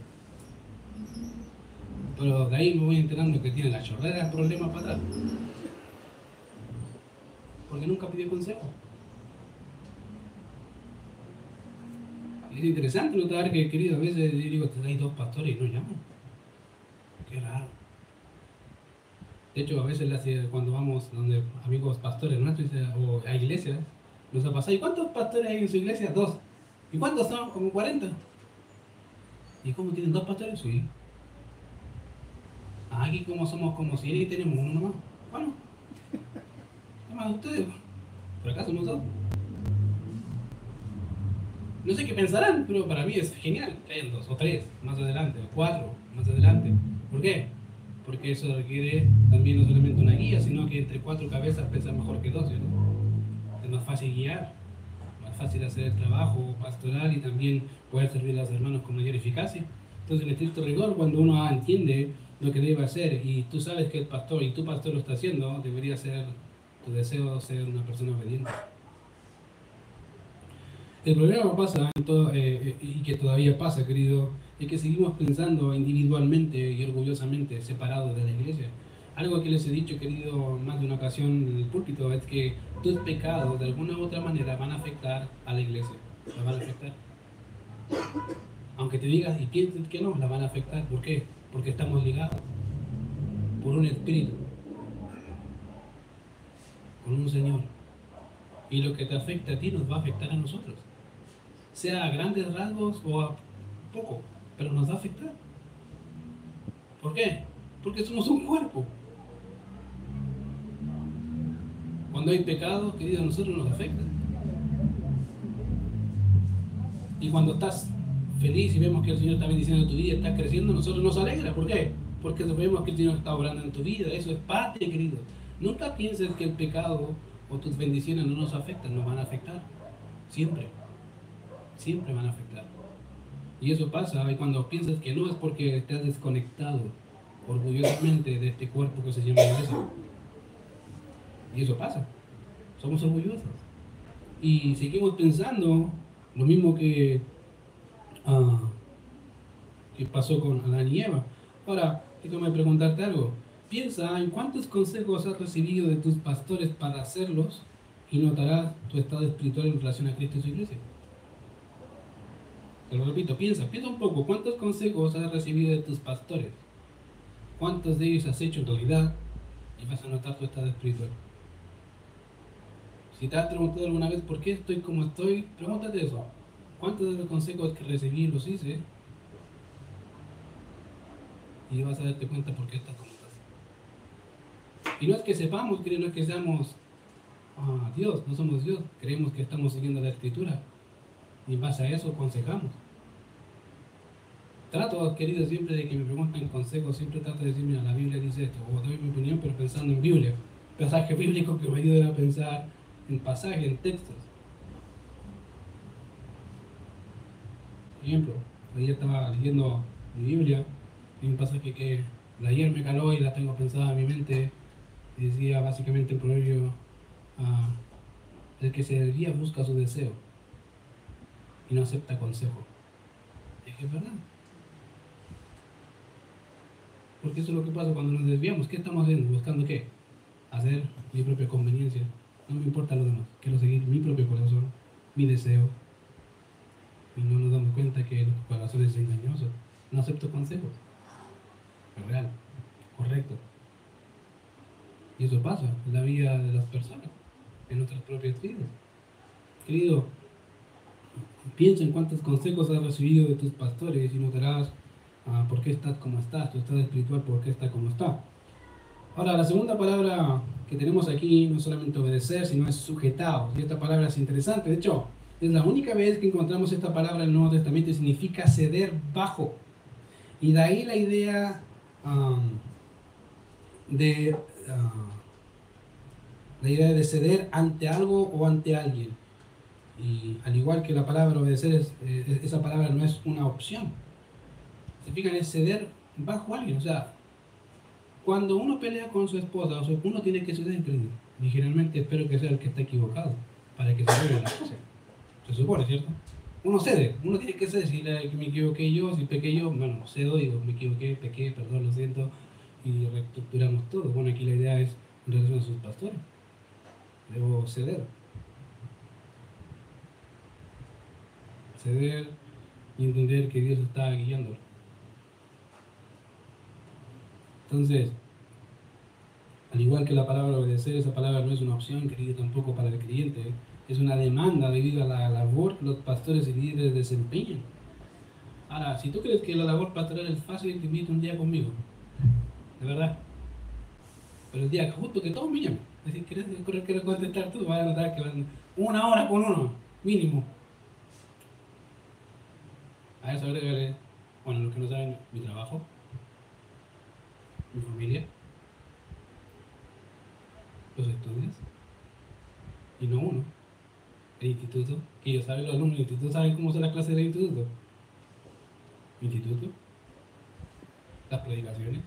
Pero de ahí me voy enterando que tiene la chorrera de problemas para atrás. Porque nunca pidió consejo. Es interesante notar que, querido, a veces digo, hay dos pastores y no llaman. Qué raro. De hecho, a veces cuando vamos donde amigos pastores nuestros o a iglesias, nos ha pasado, ¿y cuántos pastores hay en su iglesia? Dos. ¿Y cuántos son? Como 40. ¿Y cómo tienen dos pastores? Sí. Aquí como somos como 100 y tenemos uno nomás. Bueno, más de ustedes. Por acaso no dos. No sé qué pensarán, pero para mí es genial. Tener dos o tres más adelante, o cuatro más adelante. ¿Por qué? Porque eso requiere también no solamente una guía, sino que entre cuatro cabezas pesa mejor que dos. Es más fácil guiar, más fácil hacer el trabajo pastoral y también poder servir a los hermanos con mayor eficacia. Entonces, en estricto rigor, cuando uno entiende lo que debe hacer y tú sabes que el pastor y tu pastor lo está haciendo, debería ser tu deseo ser una persona obediente. El problema pasa, todo, eh, eh, y que todavía pasa, querido, es que seguimos pensando individualmente y orgullosamente separados de la iglesia. Algo que les he dicho, querido, más de una ocasión en el púlpito, es que tus pecados de alguna u otra manera van a afectar a la iglesia. La van a afectar. Aunque te digas y pienses que no, la van a afectar. ¿Por qué? Porque estamos ligados por un espíritu, con un Señor. Y lo que te afecta a ti nos va a afectar a nosotros sea a grandes rasgos o a poco, pero nos va a afectar. ¿Por qué? Porque somos un cuerpo. Cuando hay pecado, querido, a nosotros nos afecta. Y cuando estás feliz y vemos que el Señor está bendiciendo tu vida, está creciendo, nosotros nos alegra. ¿Por qué? Porque vemos que el Señor está obrando en tu vida. Eso es parte, querido. Nunca pienses que el pecado o tus bendiciones no nos afectan, nos van a afectar. Siempre siempre van a afectar. Y eso pasa y cuando piensas que no es porque estás desconectado orgullosamente de este cuerpo que se llama iglesia. Y eso pasa. Somos orgullosos. Y seguimos pensando lo mismo que, uh, que pasó con Adán y Eva. Ahora, déjame preguntarte algo. Piensa en cuántos consejos has recibido de tus pastores para hacerlos y notarás tu estado espiritual en relación a Cristo y su iglesia. Te lo repito, piensa, piensa un poco, ¿cuántos consejos has recibido de tus pastores? ¿Cuántos de ellos has hecho en realidad? Y vas a notar tu estado espiritual. Si te has preguntado alguna vez por qué estoy como estoy, pregúntate eso. ¿Cuántos de los consejos que recibí los hice? Y vas a darte cuenta por qué estás como estás. Y no es que sepamos, no es que seamos ah, Dios, no somos Dios, creemos que estamos siguiendo la escritura. Y en base a eso aconsejamos. Trato, querido, siempre de que me pregunten consejos, siempre trato de decir, mira, la Biblia dice esto, o doy mi opinión, pero pensando en Biblia. Pasaje bíblico que me ayuda a pensar en pasajes, en textos. Por ejemplo, ayer estaba leyendo mi Biblia un pasaje que ayer me caló y la tengo pensada en mi mente y decía básicamente en proverbio ah, el que se desvía busca su deseo y no acepta consejo. Es que es verdad. Porque eso es lo que pasa cuando nos desviamos. ¿Qué estamos haciendo? ¿Buscando qué? Hacer mi propia conveniencia. No me importa lo demás. Quiero seguir mi propio corazón, mi deseo. Y no nos damos cuenta que el corazón es engañoso. No acepto consejos. Es real. Correcto. Y eso pasa en la vida de las personas, en nuestras propias vidas. Querido, piensa en cuántos consejos has recibido de tus pastores y notarás Ah, por qué estás como estás, tu estado espiritual, por qué está como está. Ahora, la segunda palabra que tenemos aquí no es solamente obedecer, sino es sujetado. Y esta palabra es interesante. De hecho, es la única vez que encontramos esta palabra en el Nuevo Testamento y significa ceder bajo. Y de ahí la idea de la idea de ceder ante algo o ante alguien. Y al igual que la palabra obedecer, es, eh, esa palabra no es una opción se fijan en ceder bajo alguien. O sea, cuando uno pelea con su esposa, o uno tiene que ceder, y generalmente espero que sea el que está equivocado, para que se arregle la cosa. Se supone, ¿cierto? Uno cede, uno tiene que ceder, si me equivoqué yo, si pequé yo, bueno, cedo, digo, me equivoqué, pequé, perdón, lo siento, y reestructuramos todo. Bueno, aquí la idea es en relación a sus pastores. Debo ceder. Ceder y entender que Dios está guiándolo. Entonces, al igual que la palabra obedecer, esa palabra no es una opción, querido, tampoco para el creyente. Es una demanda debido a la labor que los pastores y líderes desempeñan. Ahora, si tú crees que la labor pastoral es fácil, te invito un día conmigo. de verdad. Pero el día justo que todos me llaman, es decir, ¿quieres, contestar tú? Vas a notar que van una hora con uno, mínimo. A eso agregarle, bueno, los que no saben, mi trabajo, mi familia, los estudios, y no uno, el instituto, que ellos saben, los alumnos del instituto saben cómo son las clases del instituto. Instituto, las predicaciones,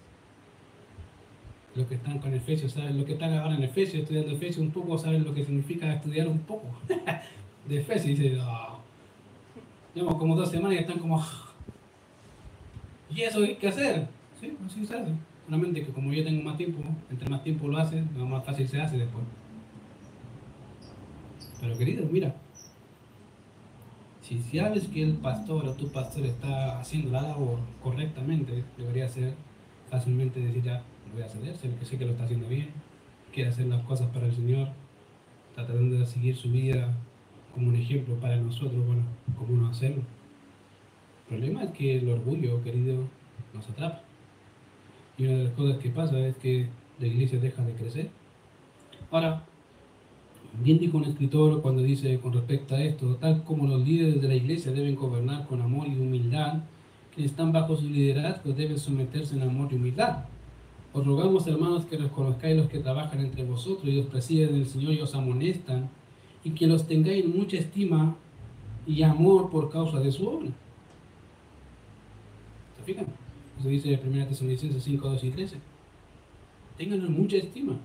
los que están con Efesios saben lo que están ahora en Efesios, estudiando Efesios un poco, saben lo que significa estudiar un poco de Efesios. Y dicen, oh. llevamos como dos semanas y están como, ah". ¿y eso que hacer? Sí, así se hace. Solamente que como yo tengo más tiempo, entre más tiempo lo hace, más fácil se hace después. Pero querido, mira, si sabes que el pastor o tu pastor está haciendo la labor correctamente, debería ser fácilmente decir ya, voy a ceder, sé que sé que lo está haciendo bien, quiere hacer las cosas para el Señor, está tratando de seguir su vida como un ejemplo para nosotros, bueno, cómo no hacerlo. El problema es que el orgullo, querido, nos atrapa. Y una de las cosas que pasa es que la iglesia deja de crecer. Ahora, bien dijo un escritor cuando dice con respecto a esto, tal como los líderes de la iglesia deben gobernar con amor y humildad, quienes están bajo su liderazgo deben someterse en amor y humildad. Os rogamos, hermanos, que reconozcáis los que trabajan entre vosotros y os presiden el Señor y os amonestan, y que los tengáis mucha estima y amor por causa de su obra. ¿Se fijan? Eso dice 1 Tesalonicenses 5, 2 y 13. Ténganlo mucha estima.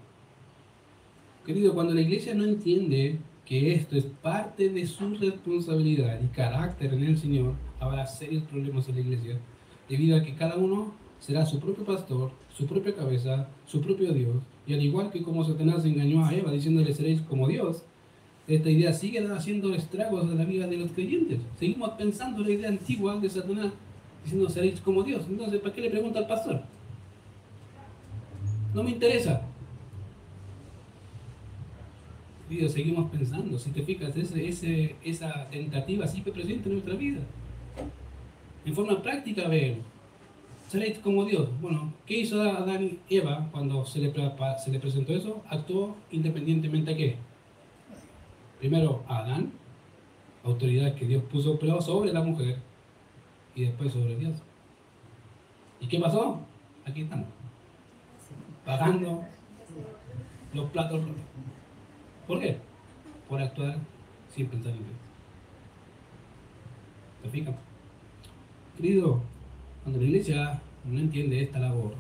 Querido, cuando la iglesia no entiende que esto es parte de su responsabilidad y carácter en el Señor, habrá serios problemas en la iglesia, debido a que cada uno será su propio pastor, su propia cabeza, su propio Dios. Y al igual que como Satanás engañó a Eva diciéndole seréis como Dios, esta idea sigue haciendo estragos de la vida de los creyentes. Seguimos pensando la idea antigua de Satanás diciendo seréis como Dios. Entonces, ¿para qué le pregunta al pastor? No me interesa. Y seguimos pensando, si te fijas, ese, ese, esa tentativa sigue presente en nuestra vida. En forma práctica, ver seréis como Dios. Bueno, ¿qué hizo Adán y Eva cuando se le, se le presentó eso? Actuó independientemente a qué. Primero Adán, autoridad que Dios puso sobre la mujer y después sobre Dios. ¿Y qué pasó? Aquí estamos. Pagando los platos. ¿Por qué? Por actuar sin pensar en Dios. ¿Te fijas? Querido, cuando la iglesia no entiende esta labor,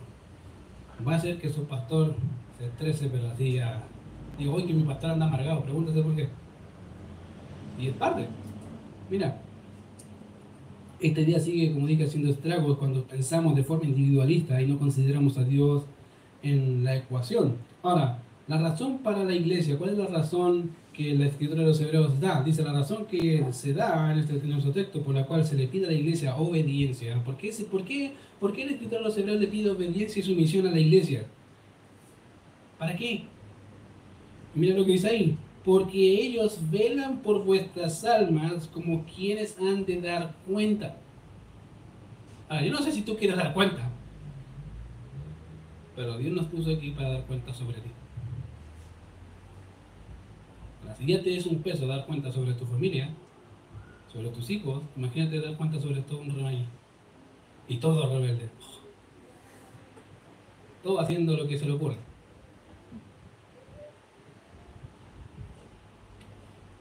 va a hacer que su pastor se estrese, pero así. Digo, hoy que mi pastor anda amargado, pregúntese por qué. Y es parte. Mira, este día sigue, como dije, haciendo estragos cuando pensamos de forma individualista y no consideramos a Dios en la ecuación. Ahora, la razón para la iglesia, ¿cuál es la razón que la escritura de los hebreos da. Dice la razón que se da en este nuestro texto por la cual se le pide a la iglesia obediencia. ¿Por qué, por qué, por qué el escritor de los hebreos le pide obediencia y sumisión a la iglesia? ¿Para qué? Mira lo que dice ahí. Porque ellos velan por vuestras almas como quienes han de dar cuenta. Ahora, yo no sé si tú quieres dar cuenta, pero Dios nos puso aquí para dar cuenta sobre ti. Si ya te es un peso dar cuenta sobre tu familia, sobre tus hijos, imagínate dar cuenta sobre todo un rebaño. Y todo rebelde. Todo haciendo lo que se le ocurre.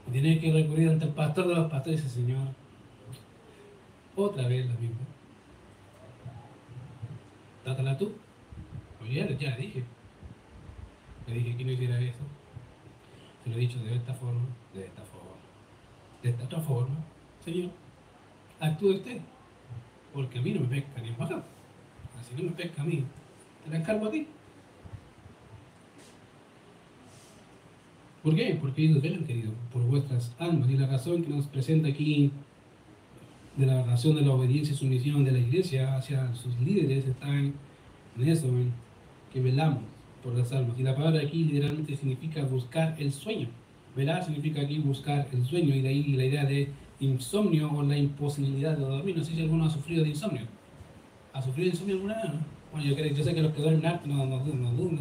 Y tiene que recurrir ante el pastor de los pastores y dice, Señor, otra vez la misma. Trátala tú. Oye, ya le dije. Le dije que no hiciera eso lo he dicho de esta forma, de esta forma, de esta otra forma. Señor, actúe usted, porque a mí no me pesca ni bajar. Así no me pesca a mí, te la encargo a ti. ¿Por qué? Porque ellos velan, querido, por vuestras almas. Y la razón que nos presenta aquí de la razón de la obediencia y sumisión de la iglesia hacia sus líderes está en, eso, en que velamos por las almas. Y la palabra aquí literalmente significa buscar el sueño. Velar significa aquí buscar el sueño y de ahí la idea de insomnio o la imposibilidad de dormir. No sé si alguno ha sufrido de insomnio. ¿Ha sufrido de insomnio alguna vez? Bueno, yo, creo, yo sé que los que duermen harto no, no, no, no,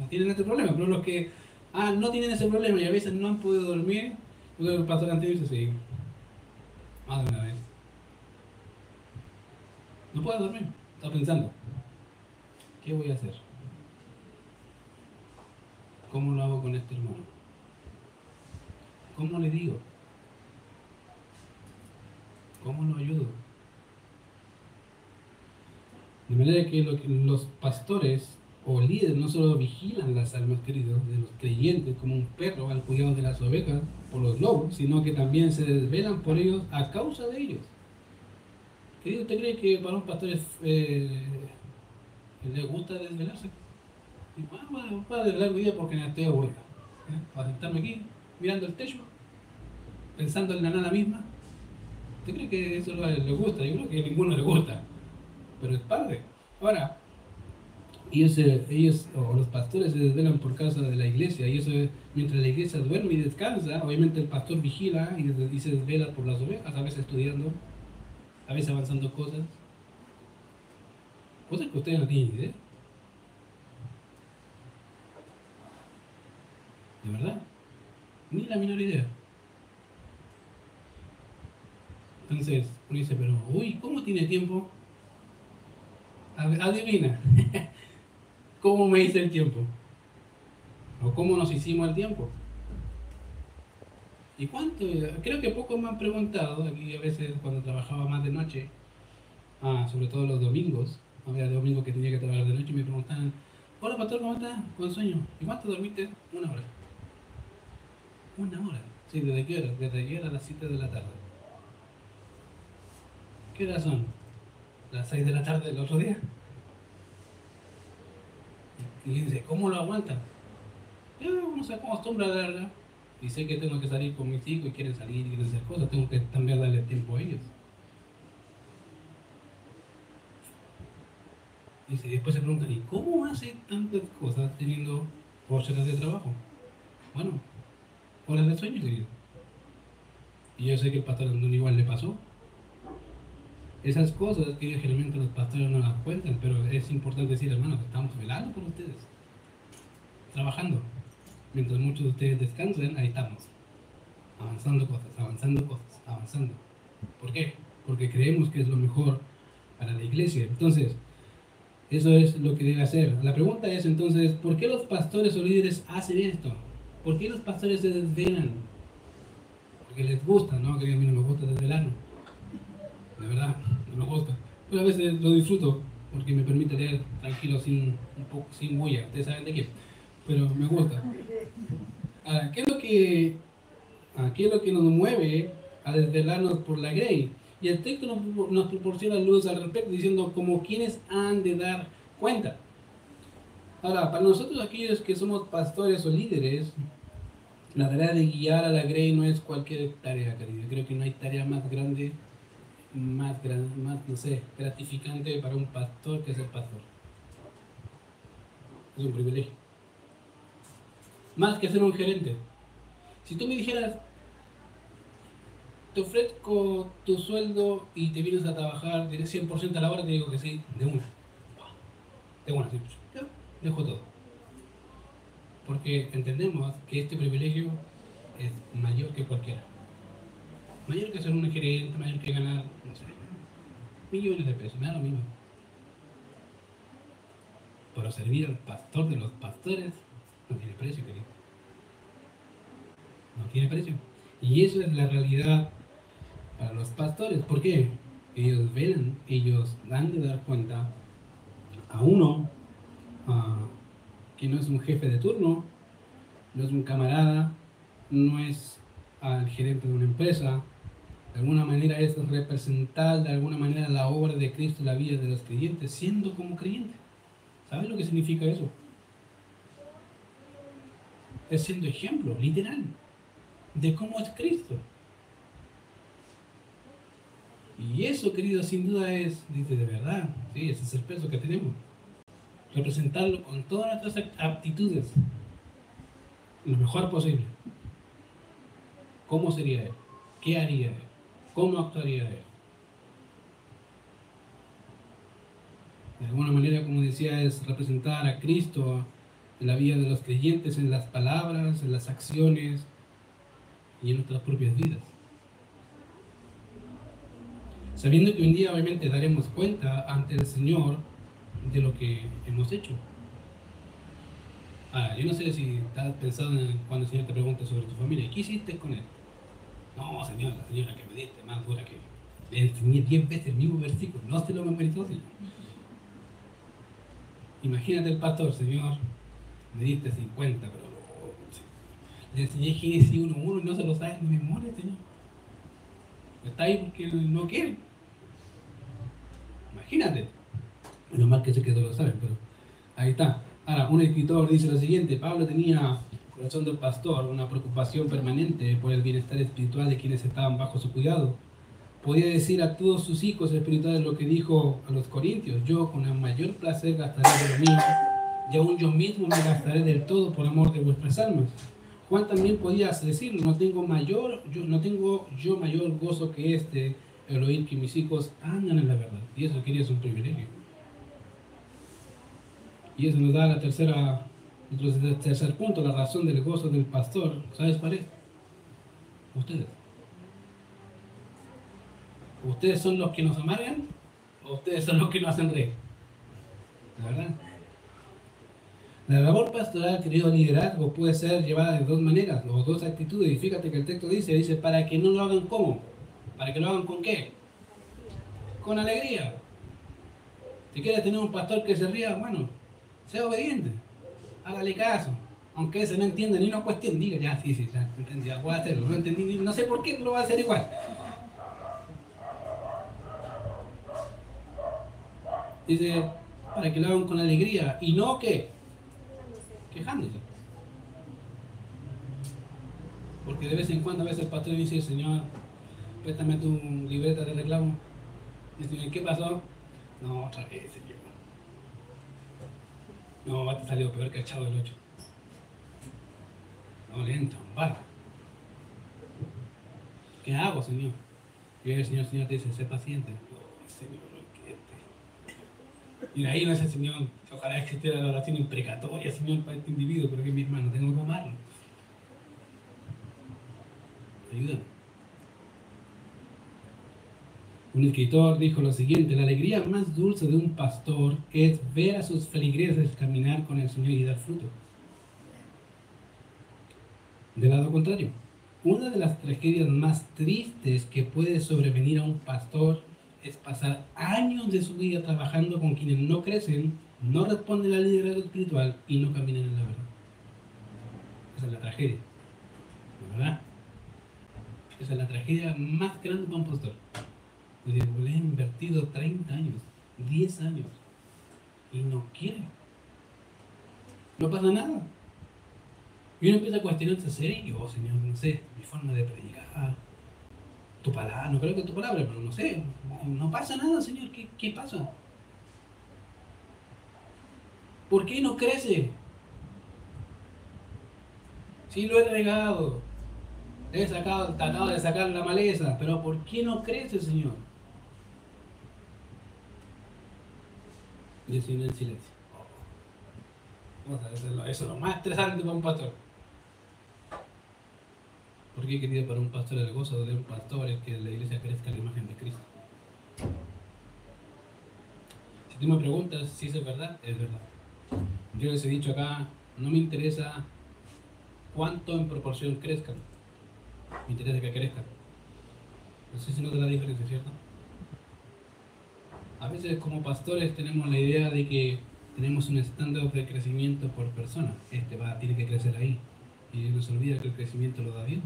no, tienen este problema, pero los que ah, no tienen ese problema y a veces no han podido dormir, lo que pasó antes dice, sí, más de una vez. No puedo dormir, está pensando, ¿qué voy a hacer? ¿Cómo lo hago con este hermano? ¿Cómo le digo? ¿Cómo lo ayudo? De manera que los pastores o líderes no solo vigilan las almas queridas de los creyentes como un perro al cuidado de las ovejas por los lobos, sino que también se desvelan por ellos a causa de ellos. Querido, ¿usted cree que para un pastor eh, le gusta desvelarse? Y, ah, voy a desvelar mi día porque me estoy aburrida. ¿eh? Para sentarme aquí, mirando el techo, pensando en la nada misma. ¿Usted cree que eso le gusta? Yo creo que a ninguno le gusta. Pero es padre. Ahora, ellos, ellos o los pastores se desvelan por causa de la iglesia. Y eso mientras la iglesia duerme y descansa, obviamente el pastor vigila y, y se desvela por las ovejas, a veces estudiando, a veces avanzando cosas. Cosas que ustedes no tienen idea. ¿De verdad? Ni la menor idea. Entonces, uno dice, pero, uy, ¿cómo tiene tiempo? Adivina. ¿Cómo me hice el tiempo? ¿O cómo nos hicimos el tiempo? ¿Y cuánto? Creo que pocos me han preguntado, aquí a veces cuando trabajaba más de noche, ah, sobre todo los domingos, había domingos que tenía que trabajar de noche y me preguntaban, hola pastor, ¿cómo estás? Con sueño. ¿Y cuánto dormiste? Una hora. Una hora. Sí, ¿desde qué hora? Desde ayer a las 7 de la tarde. ¿Qué hora son? ¿Las 6 de la tarde del otro día? Y dice, ¿cómo lo aguantan? Yo no se acostumbra a larga y sé que tengo que salir con mis hijos y quieren salir y quieren hacer cosas, tengo que también darle tiempo a ellos. Y después se preguntan, ¿y cómo hace tantas cosas teniendo ocho horas de trabajo? Bueno, horas de sueño, querido. Y yo sé que el pastor Andón igual le pasó. Esas cosas que generalmente los pastores no las cuentan, pero es importante decir, hermanos, estamos velando por ustedes, trabajando. Mientras muchos de ustedes descansen, ahí estamos, avanzando cosas, avanzando cosas, avanzando. ¿Por qué? Porque creemos que es lo mejor para la iglesia. Entonces, eso es lo que debe hacer. La pregunta es entonces, ¿por qué los pastores o líderes hacen esto? ¿Por qué los pastores se desvelan? Porque les gusta, ¿no? Que a mí no me gusta desvelarme de verdad, no me gusta. Pero a veces lo disfruto porque me permite leer tranquilo, sin, un poco, sin huella. Ustedes saben de qué. Pero me gusta. ¿qué, es lo que, ¿Qué es lo que nos mueve a desvelarnos por la Grey? Y el texto nos, nos proporciona luz al respecto, diciendo como quienes han de dar cuenta. Ahora, para nosotros aquellos que somos pastores o líderes, la tarea de guiar a la Grey no es cualquier tarea, querido. Creo que no hay tarea más grande más, más, no sé, gratificante para un pastor que ser pastor. Es un privilegio. Más que ser un gerente. Si tú me dijeras, te ofrezco tu sueldo y te vienes a trabajar de 100% a la hora, te digo que sí, de una. De una, sí. dejo todo. Porque entendemos que este privilegio es mayor que cualquiera. Mayor que ser un gerente, mayor que ganar, no sé, millones de pesos, me da lo mismo. Pero servir al pastor de los pastores no tiene precio, querido. No tiene precio. Y eso es la realidad para los pastores. ¿Por qué? Ellos ven, ellos dan de dar cuenta a uno que no es un jefe de turno, no es un camarada, no es al gerente de una empresa, de alguna manera es representar de alguna manera la obra de Cristo en la vida de los creyentes, siendo como creyente. ¿Sabes lo que significa eso? Es siendo ejemplo, literal, de cómo es Cristo. Y eso, querido, sin duda es, dice, de verdad, sí, ese es el peso que tenemos. Representarlo con todas nuestras aptitudes, lo mejor posible. ¿Cómo sería él? ¿Qué haría él? ¿Cómo actuaría él? De alguna manera, como decía, es representar a Cristo en la vida de los creyentes, en las palabras, en las acciones y en nuestras propias vidas. Sabiendo que un día obviamente daremos cuenta ante el Señor de lo que hemos hecho. Ah, yo no sé si estás pensando en cuando el Señor te pregunta sobre tu familia, ¿qué hiciste con él? No, Señor, la señora que me diste, más dura que le enseñé 10 veces el mismo versículo, no se lo memorizó, Señor. Imagínate el pastor, Señor, me diste 50, pero le enseñé Génesis 1.1 y no se lo sabe en memoria, Señor. Está ahí porque no quiere. Imagínate. Lo mal que sé que todos lo saben, pero ahí está. Ahora, un escritor dice lo siguiente, Pablo tenía del pastor, una preocupación permanente por el bienestar espiritual de quienes estaban bajo su cuidado. Podía decir a todos sus hijos espirituales lo que dijo a los corintios, yo con el mayor placer gastaré de lo mío, y aún yo mismo me gastaré del todo por amor de vuestras almas. Juan también podía decirlo, no tengo mayor, yo no tengo yo mayor gozo que este, el oír que mis hijos andan en la verdad. Y eso quería es un privilegio. Y eso nos da la tercera, el tercer punto, la razón del gozo del pastor. ¿Sabes cuál es? Ustedes. ¿Ustedes son los que nos amargan o ustedes son los que nos hacen reír? ¿La verdad? La labor pastoral, querido liderazgo, puede ser llevada de dos maneras, o dos actitudes. Y fíjate que el texto dice, dice, para que no lo hagan como, para que lo hagan con qué? Con alegría. Si quieres tener un pastor que se ría, bueno, sea obediente. Hágale caso. Aunque ese no entienda ni una cuestión, diga, ya, sí, sí, ya, entendí, voy a hacerlo. No entendí, no sé por qué lo va a hacer igual. Dice, para que lo hagan con alegría y no que quejándose. Porque de vez en cuando a veces el pastor dice, Señor, préstame tu libreta de reclamo. Dice, ¿qué pasó? No, otra vez, Señor. No, va a salido peor que el chavo del 8. No, le entra. ¿Qué hago, Señor? Y el Señor, Señor te dice, sé paciente. Oh, Señor, y de ahí no el Señor, ojalá existiera la oración imprecatoria, Señor, para este individuo, pero que mi hermano, tengo que amarlo. Ayúdame. Un escritor dijo lo siguiente, la alegría más dulce de un pastor es ver a sus feligreses caminar con el Señor y dar fruto. De lado contrario, una de las tragedias más tristes que puede sobrevenir a un pastor es pasar años de su vida trabajando con quienes no crecen, no responden al liderazgo espiritual y no caminan en la verdad. Esa es la tragedia. ¿Verdad? Esa es la tragedia más grande para un pastor. Le he invertido 30 años, 10 años, y no quiere. No pasa nada. Y uno empieza a cuestionarse, serio, Señor, no sé, mi forma de predicar, tu palabra, no creo que tu palabra, pero no sé, no pasa nada, Señor, ¿qué, pasa? ¿Por qué no crece? Sí lo he regado, he sacado, tratado de sacar la maleza, pero ¿por qué no crece, Señor? El en silencio. Eso es, lo, más estresante para un pastor. ¿Por qué querido para un pastor el gozo de un pastor es que la iglesia crezca la imagen de Cristo? Si tú me preguntas si eso es verdad, es verdad. Yo les he dicho acá, no me interesa cuánto en proporción crezcan. Me interesa que crezcan. No sé si no te la diferencia, ¿cierto? A veces como pastores tenemos la idea de que tenemos un estándar de crecimiento por persona. Este va, tiene que crecer ahí. Y nos olvida que el crecimiento lo da Dios.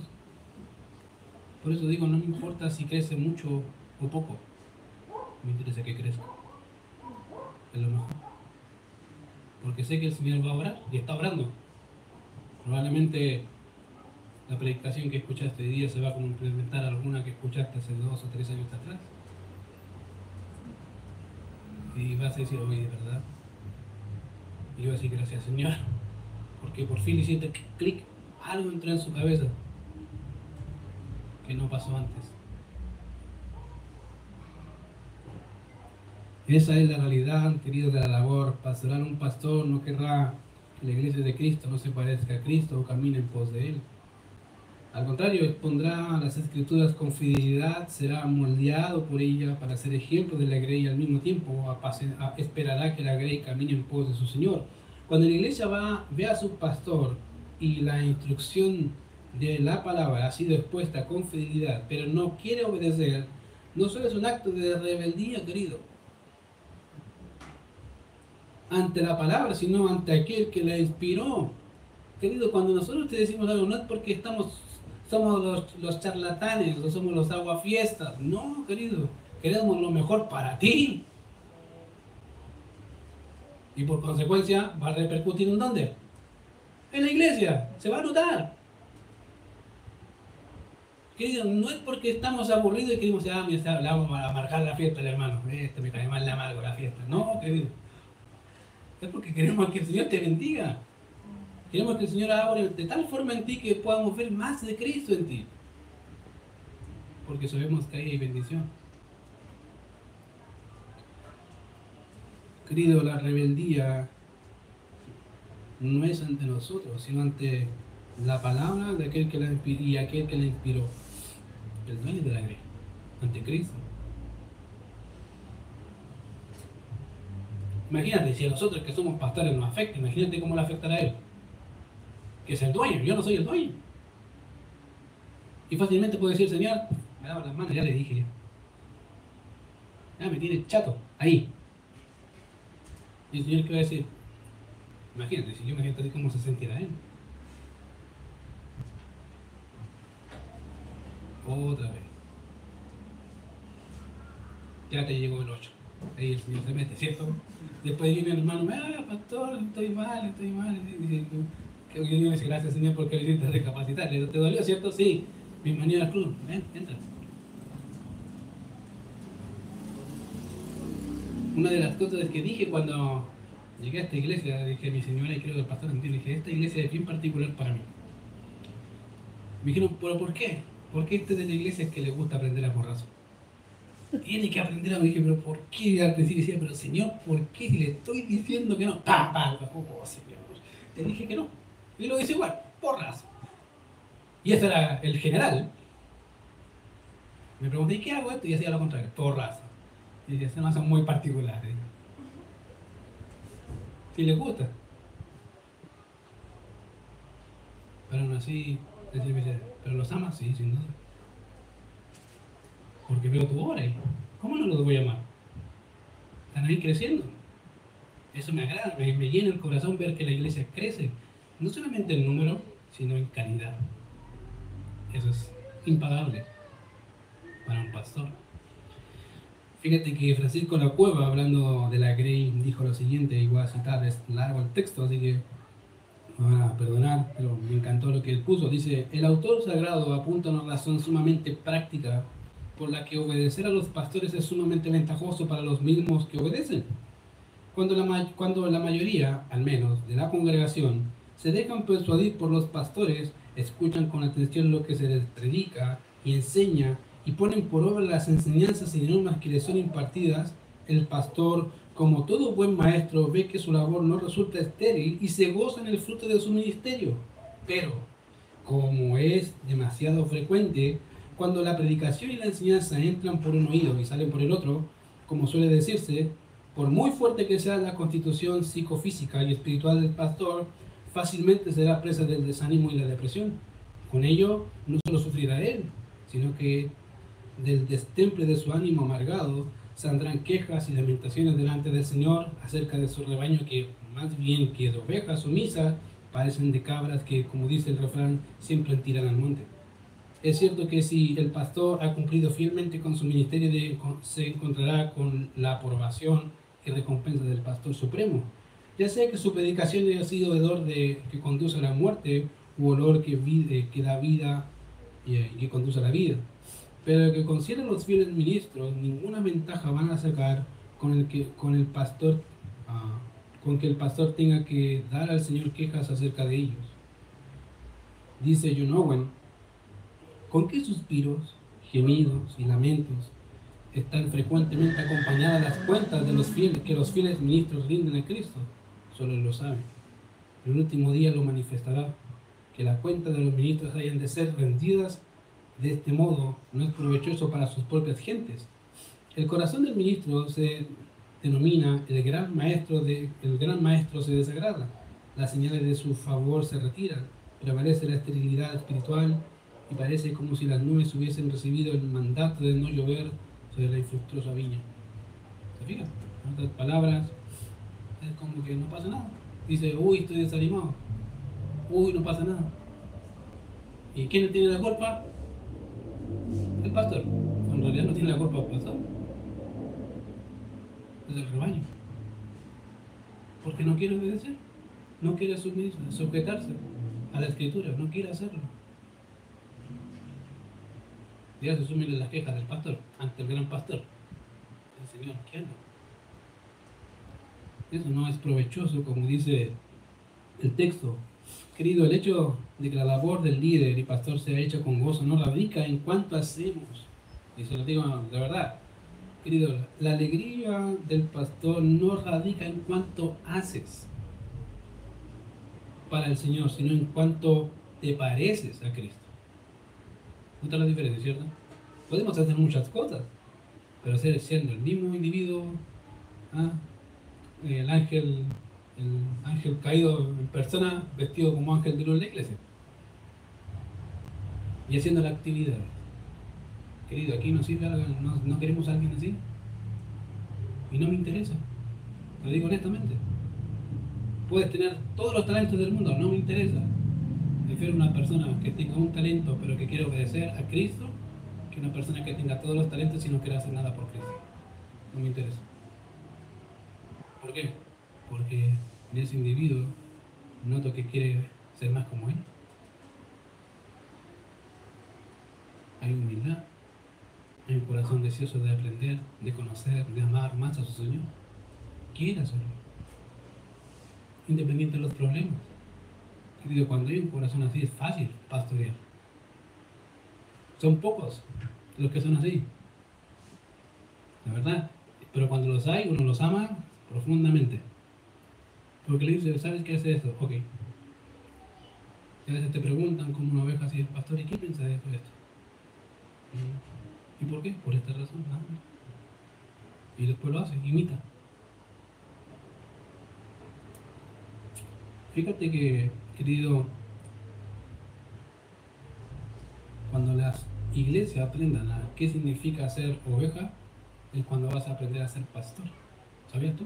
Por eso digo, no me importa si crece mucho o poco. Me interesa que crezca. Es lo mejor. Porque sé que el Señor va a orar y está orando. Probablemente la predicación que escuchaste hoy día se va a complementar a alguna que escuchaste hace dos o tres años atrás y vas a decir, oye, de verdad. Y yo voy a decir, gracias Señor, porque por fin hiciste clic, algo entró en su cabeza que no pasó antes. Esa es la realidad, querido, de la labor pastoral. Un pastor no querrá que la iglesia de Cristo no se parezca a Cristo o camine en pos de Él. Al contrario, expondrá las escrituras con fidelidad, será moldeado por ella para ser ejemplo de la grey y al mismo tiempo esperará que la grey camine en pos de su Señor. Cuando la iglesia va, ve a su pastor y la instrucción de la palabra ha sido expuesta con fidelidad, pero no quiere obedecer, no solo es un acto de rebeldía, querido, ante la palabra, sino ante aquel que la inspiró. Querido, cuando nosotros te decimos algo, no es porque estamos somos los, charlatanes o somos los aguafiestas. No, querido, queremos lo mejor para ti. Y por consecuencia va a repercutir en dónde? En la iglesia, se va a notar. Querido, no es porque estamos aburridos y queremos, ah, mira, vamos a amargar la fiesta, el hermano. Esto me cae mal la amargo la fiesta. No, querido. Es porque queremos que el Señor te bendiga. Queremos que el Señor haga de tal forma en ti que podamos ver más de Cristo en ti. Porque sabemos que ahí hay bendición. Querido, la rebeldía no es ante nosotros, sino ante la palabra de aquel que la inspiró y aquel que la inspiró. El dueño de la iglesia, ante Cristo. Imagínate, si a nosotros que somos pastores nos afecta, imagínate cómo le afectará a él es el dueño, yo no soy el dueño. Y fácilmente puede decir, Señor, me daba las manos, ya le dije. Ya me tiene chato, ahí. Y el Señor, ¿qué va a decir? Imagínate, si yo me siento así, ¿cómo se sentirá él? Otra vez. Ya te llegó el 8. Ahí el Señor se mete, ¿cierto? Después viene el hermano, ah, pastor, estoy mal, estoy mal. Gracias Señor porque le hiciste recapacitar. ¿Te dolió, cierto? Sí. Bienvenido a la cruz. Ven, entra. Una de las cosas que dije cuando llegué a esta iglesia, dije a mi señora y creo que el pastor entiende, dije, esta iglesia es bien particular para mí. Me dijeron, ¿pero por qué? Porque este de la iglesia es que le gusta aprender a porrazo. Tiene que aprender a... Me dije, ¿pero por qué? Al principio decía, pero señor, ¿por qué le estoy diciendo que no? ¡Pam, pam! Oh, señor. Te dije que no. Y lo dice igual, porras. Y ese era el general. Me pregunté, ¿qué hago esto? Y decía lo contrario, porras. Y decía, no, son muy particulares. Si les gusta. Pero aún así, ¿pero los amas? Sí, sin duda. Porque veo tu obra. ¿Cómo no los voy a amar? Están ahí creciendo. Eso me agrada, me, me llena el corazón ver que la iglesia crece no solamente en número, sino en calidad. Eso es impagable para un pastor. Fíjate que Francisco La Cueva, hablando de la Grey, dijo lo siguiente, y voy a citar, es largo el texto, así que van a perdonar, pero me encantó lo que él puso. Dice, el autor sagrado apunta a una razón sumamente práctica por la que obedecer a los pastores es sumamente ventajoso para los mismos que obedecen. Cuando la, cuando la mayoría, al menos, de la congregación se dejan persuadir por los pastores, escuchan con atención lo que se les predica y enseña y ponen por obra las enseñanzas y normas que les son impartidas, el pastor, como todo buen maestro, ve que su labor no resulta estéril y se goza en el fruto de su ministerio. Pero, como es demasiado frecuente, cuando la predicación y la enseñanza entran por un oído y salen por el otro, como suele decirse, por muy fuerte que sea la constitución psicofísica y espiritual del pastor, fácilmente será presa del desánimo y la depresión. Con ello, no solo sufrirá él, sino que del destemple de su ánimo amargado saldrán quejas y lamentaciones delante del Señor acerca de su rebaño que más bien que de ovejas sumisas parecen de cabras que, como dice el refrán, siempre tiran al monte. Es cierto que si el pastor ha cumplido fielmente con su ministerio, de, se encontrará con la aprobación y recompensa del pastor supremo, ya sea que su predicación haya sido hedor de, que conduce a la muerte u olor que, que da vida y que conduce a la vida. Pero que consideren los fieles ministros, ninguna ventaja van a sacar con el que con el pastor ah, con que el pastor tenga que dar al Señor quejas acerca de ellos. Dice John Owen, ¿con qué suspiros, gemidos y lamentos están frecuentemente acompañadas las cuentas de los fieles, que los fieles ministros rinden a Cristo. Solo lo sabe. El último día lo manifestará, que la cuenta de los ministros hayan de ser rendidas de este modo, no es provechoso para sus propias gentes. El corazón del ministro se denomina el gran maestro, de, el gran maestro se desagrada, las señales de su favor se retiran, prevalece la esterilidad espiritual y parece como si las nubes hubiesen recibido el mandato de no llover sobre la infructuosa viña. ¿Se fijan? En otras palabras, es como que no pasa nada. Dice, uy, estoy desanimado. Uy, no pasa nada. ¿Y quién tiene la culpa? El pastor. En realidad no tiene la culpa el pastor. Es el rebaño. Porque no quiere obedecer. No quiere sujetarse a la escritura. No quiere hacerlo. Ya se sumen las quejas del pastor ante el gran pastor. El Señor, ¿quién no? Eso no es provechoso, como dice el texto. Querido, el hecho de que la labor del líder y pastor sea hecha con gozo no radica en cuánto hacemos. Y se lo digo de verdad. Querido, la alegría del pastor no radica en cuánto haces para el Señor, sino en cuánto te pareces a Cristo. ¿No la diferencia, cierto? Podemos hacer muchas cosas, pero ser siendo el mismo individuo, ¿ah? El ángel, el ángel caído en persona, vestido como ángel de luz en la iglesia. Y haciendo la actividad. Querido, aquí no sirve, no, no queremos a alguien así. Y no me interesa. Lo digo honestamente. Puedes tener todos los talentos del mundo, no me interesa. Prefiero una persona que tenga un talento pero que quiera obedecer a Cristo que una persona que tenga todos los talentos y no quiera hacer nada por Cristo. No me interesa. ¿Por qué? Porque en ese individuo noto que quiere ser más como Él. Hay humildad, hay un corazón deseoso de aprender, de conocer, de amar más a su Señor. Quiere hacerlo. Independiente de los problemas cuando hay un corazón así es fácil pastorear. Son pocos los que son así. La verdad. Pero cuando los hay, uno los ama profundamente. Porque le dice, ¿sabes qué hace esto? Ok. Y a veces te preguntan como una oveja así, pastor, ¿y qué piensa de esto? ¿Y por qué? Por esta razón. Y después lo hace, imita. Fíjate que querido, cuando las iglesias aprendan a qué significa ser oveja, es cuando vas a aprender a ser pastor. ¿Sabías tú?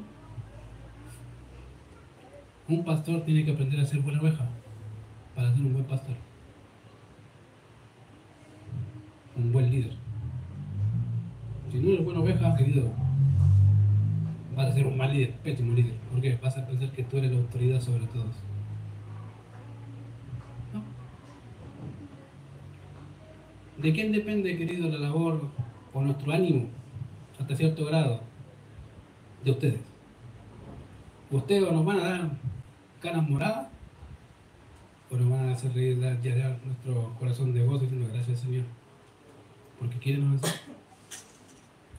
Un pastor tiene que aprender a ser buena oveja para ser un buen pastor. Un buen líder. Si no eres buena oveja, querido, vas a ser un mal líder, pésimo líder. porque Vas a pensar que tú eres la autoridad sobre todos. ¿De quién depende, querido, la labor o nuestro ánimo hasta cierto grado? De ustedes. Ustedes nos van a dar canas moradas o nos van a hacer reír, ya nuestro corazón de gozo diciendo gracias Señor. Porque quieren avanzar,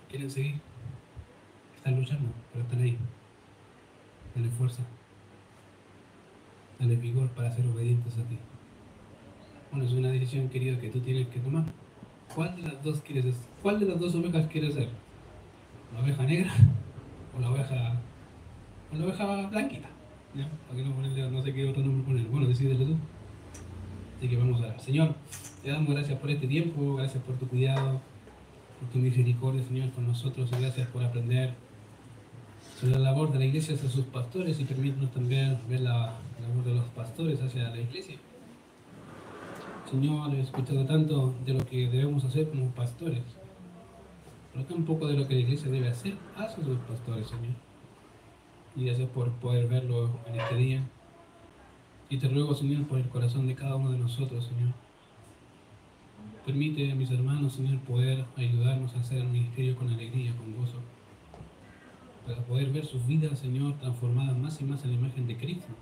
quieren seguir, están luchando, pero están ahí. Dale fuerza, dale vigor para ser obedientes a ti. Bueno, es una decisión, querido, que tú tienes que tomar. ¿Cuál de las dos quieres ¿Cuál de las dos ovejas quieres ser? ¿La oveja negra o la oveja o la oveja blanquita? ¿Ya? ¿Para qué no sé qué otro nombre poner? Bueno, decídelo tú. Así que vamos a ver. Señor, te damos gracias por este tiempo, gracias por tu cuidado, por tu misericordia, Señor, con nosotros, y gracias por aprender sobre la labor de la iglesia hacia sus pastores y permítanos también ver la labor de los pastores hacia la iglesia. Señor, he escuchado tanto de lo que debemos hacer como pastores, pero tampoco de lo que la iglesia debe hacer hacia sus pastores, Señor. Y gracias por poder verlo en este día. Y te ruego, Señor, por el corazón de cada uno de nosotros, Señor. Permite a mis hermanos, Señor, poder ayudarnos a hacer el ministerio con alegría, con gozo. Para poder ver sus vidas, Señor, transformadas más y más en la imagen de Cristo.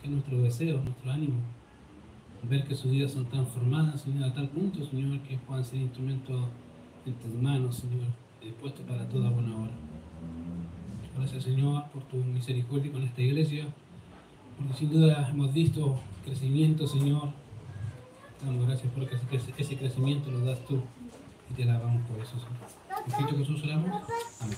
Que es nuestro deseo, nuestro ánimo ver que sus vidas son transformadas, Señor, a tal punto, Señor, que puedan ser instrumentos en tus manos, Señor, dispuesto para toda buena obra. Gracias Señor por tu misericordia con esta iglesia, porque sin duda hemos visto crecimiento Señor. Damos gracias porque ese crecimiento lo das tú y te alabamos por eso Señor. En Cristo Jesús oramos. Amén.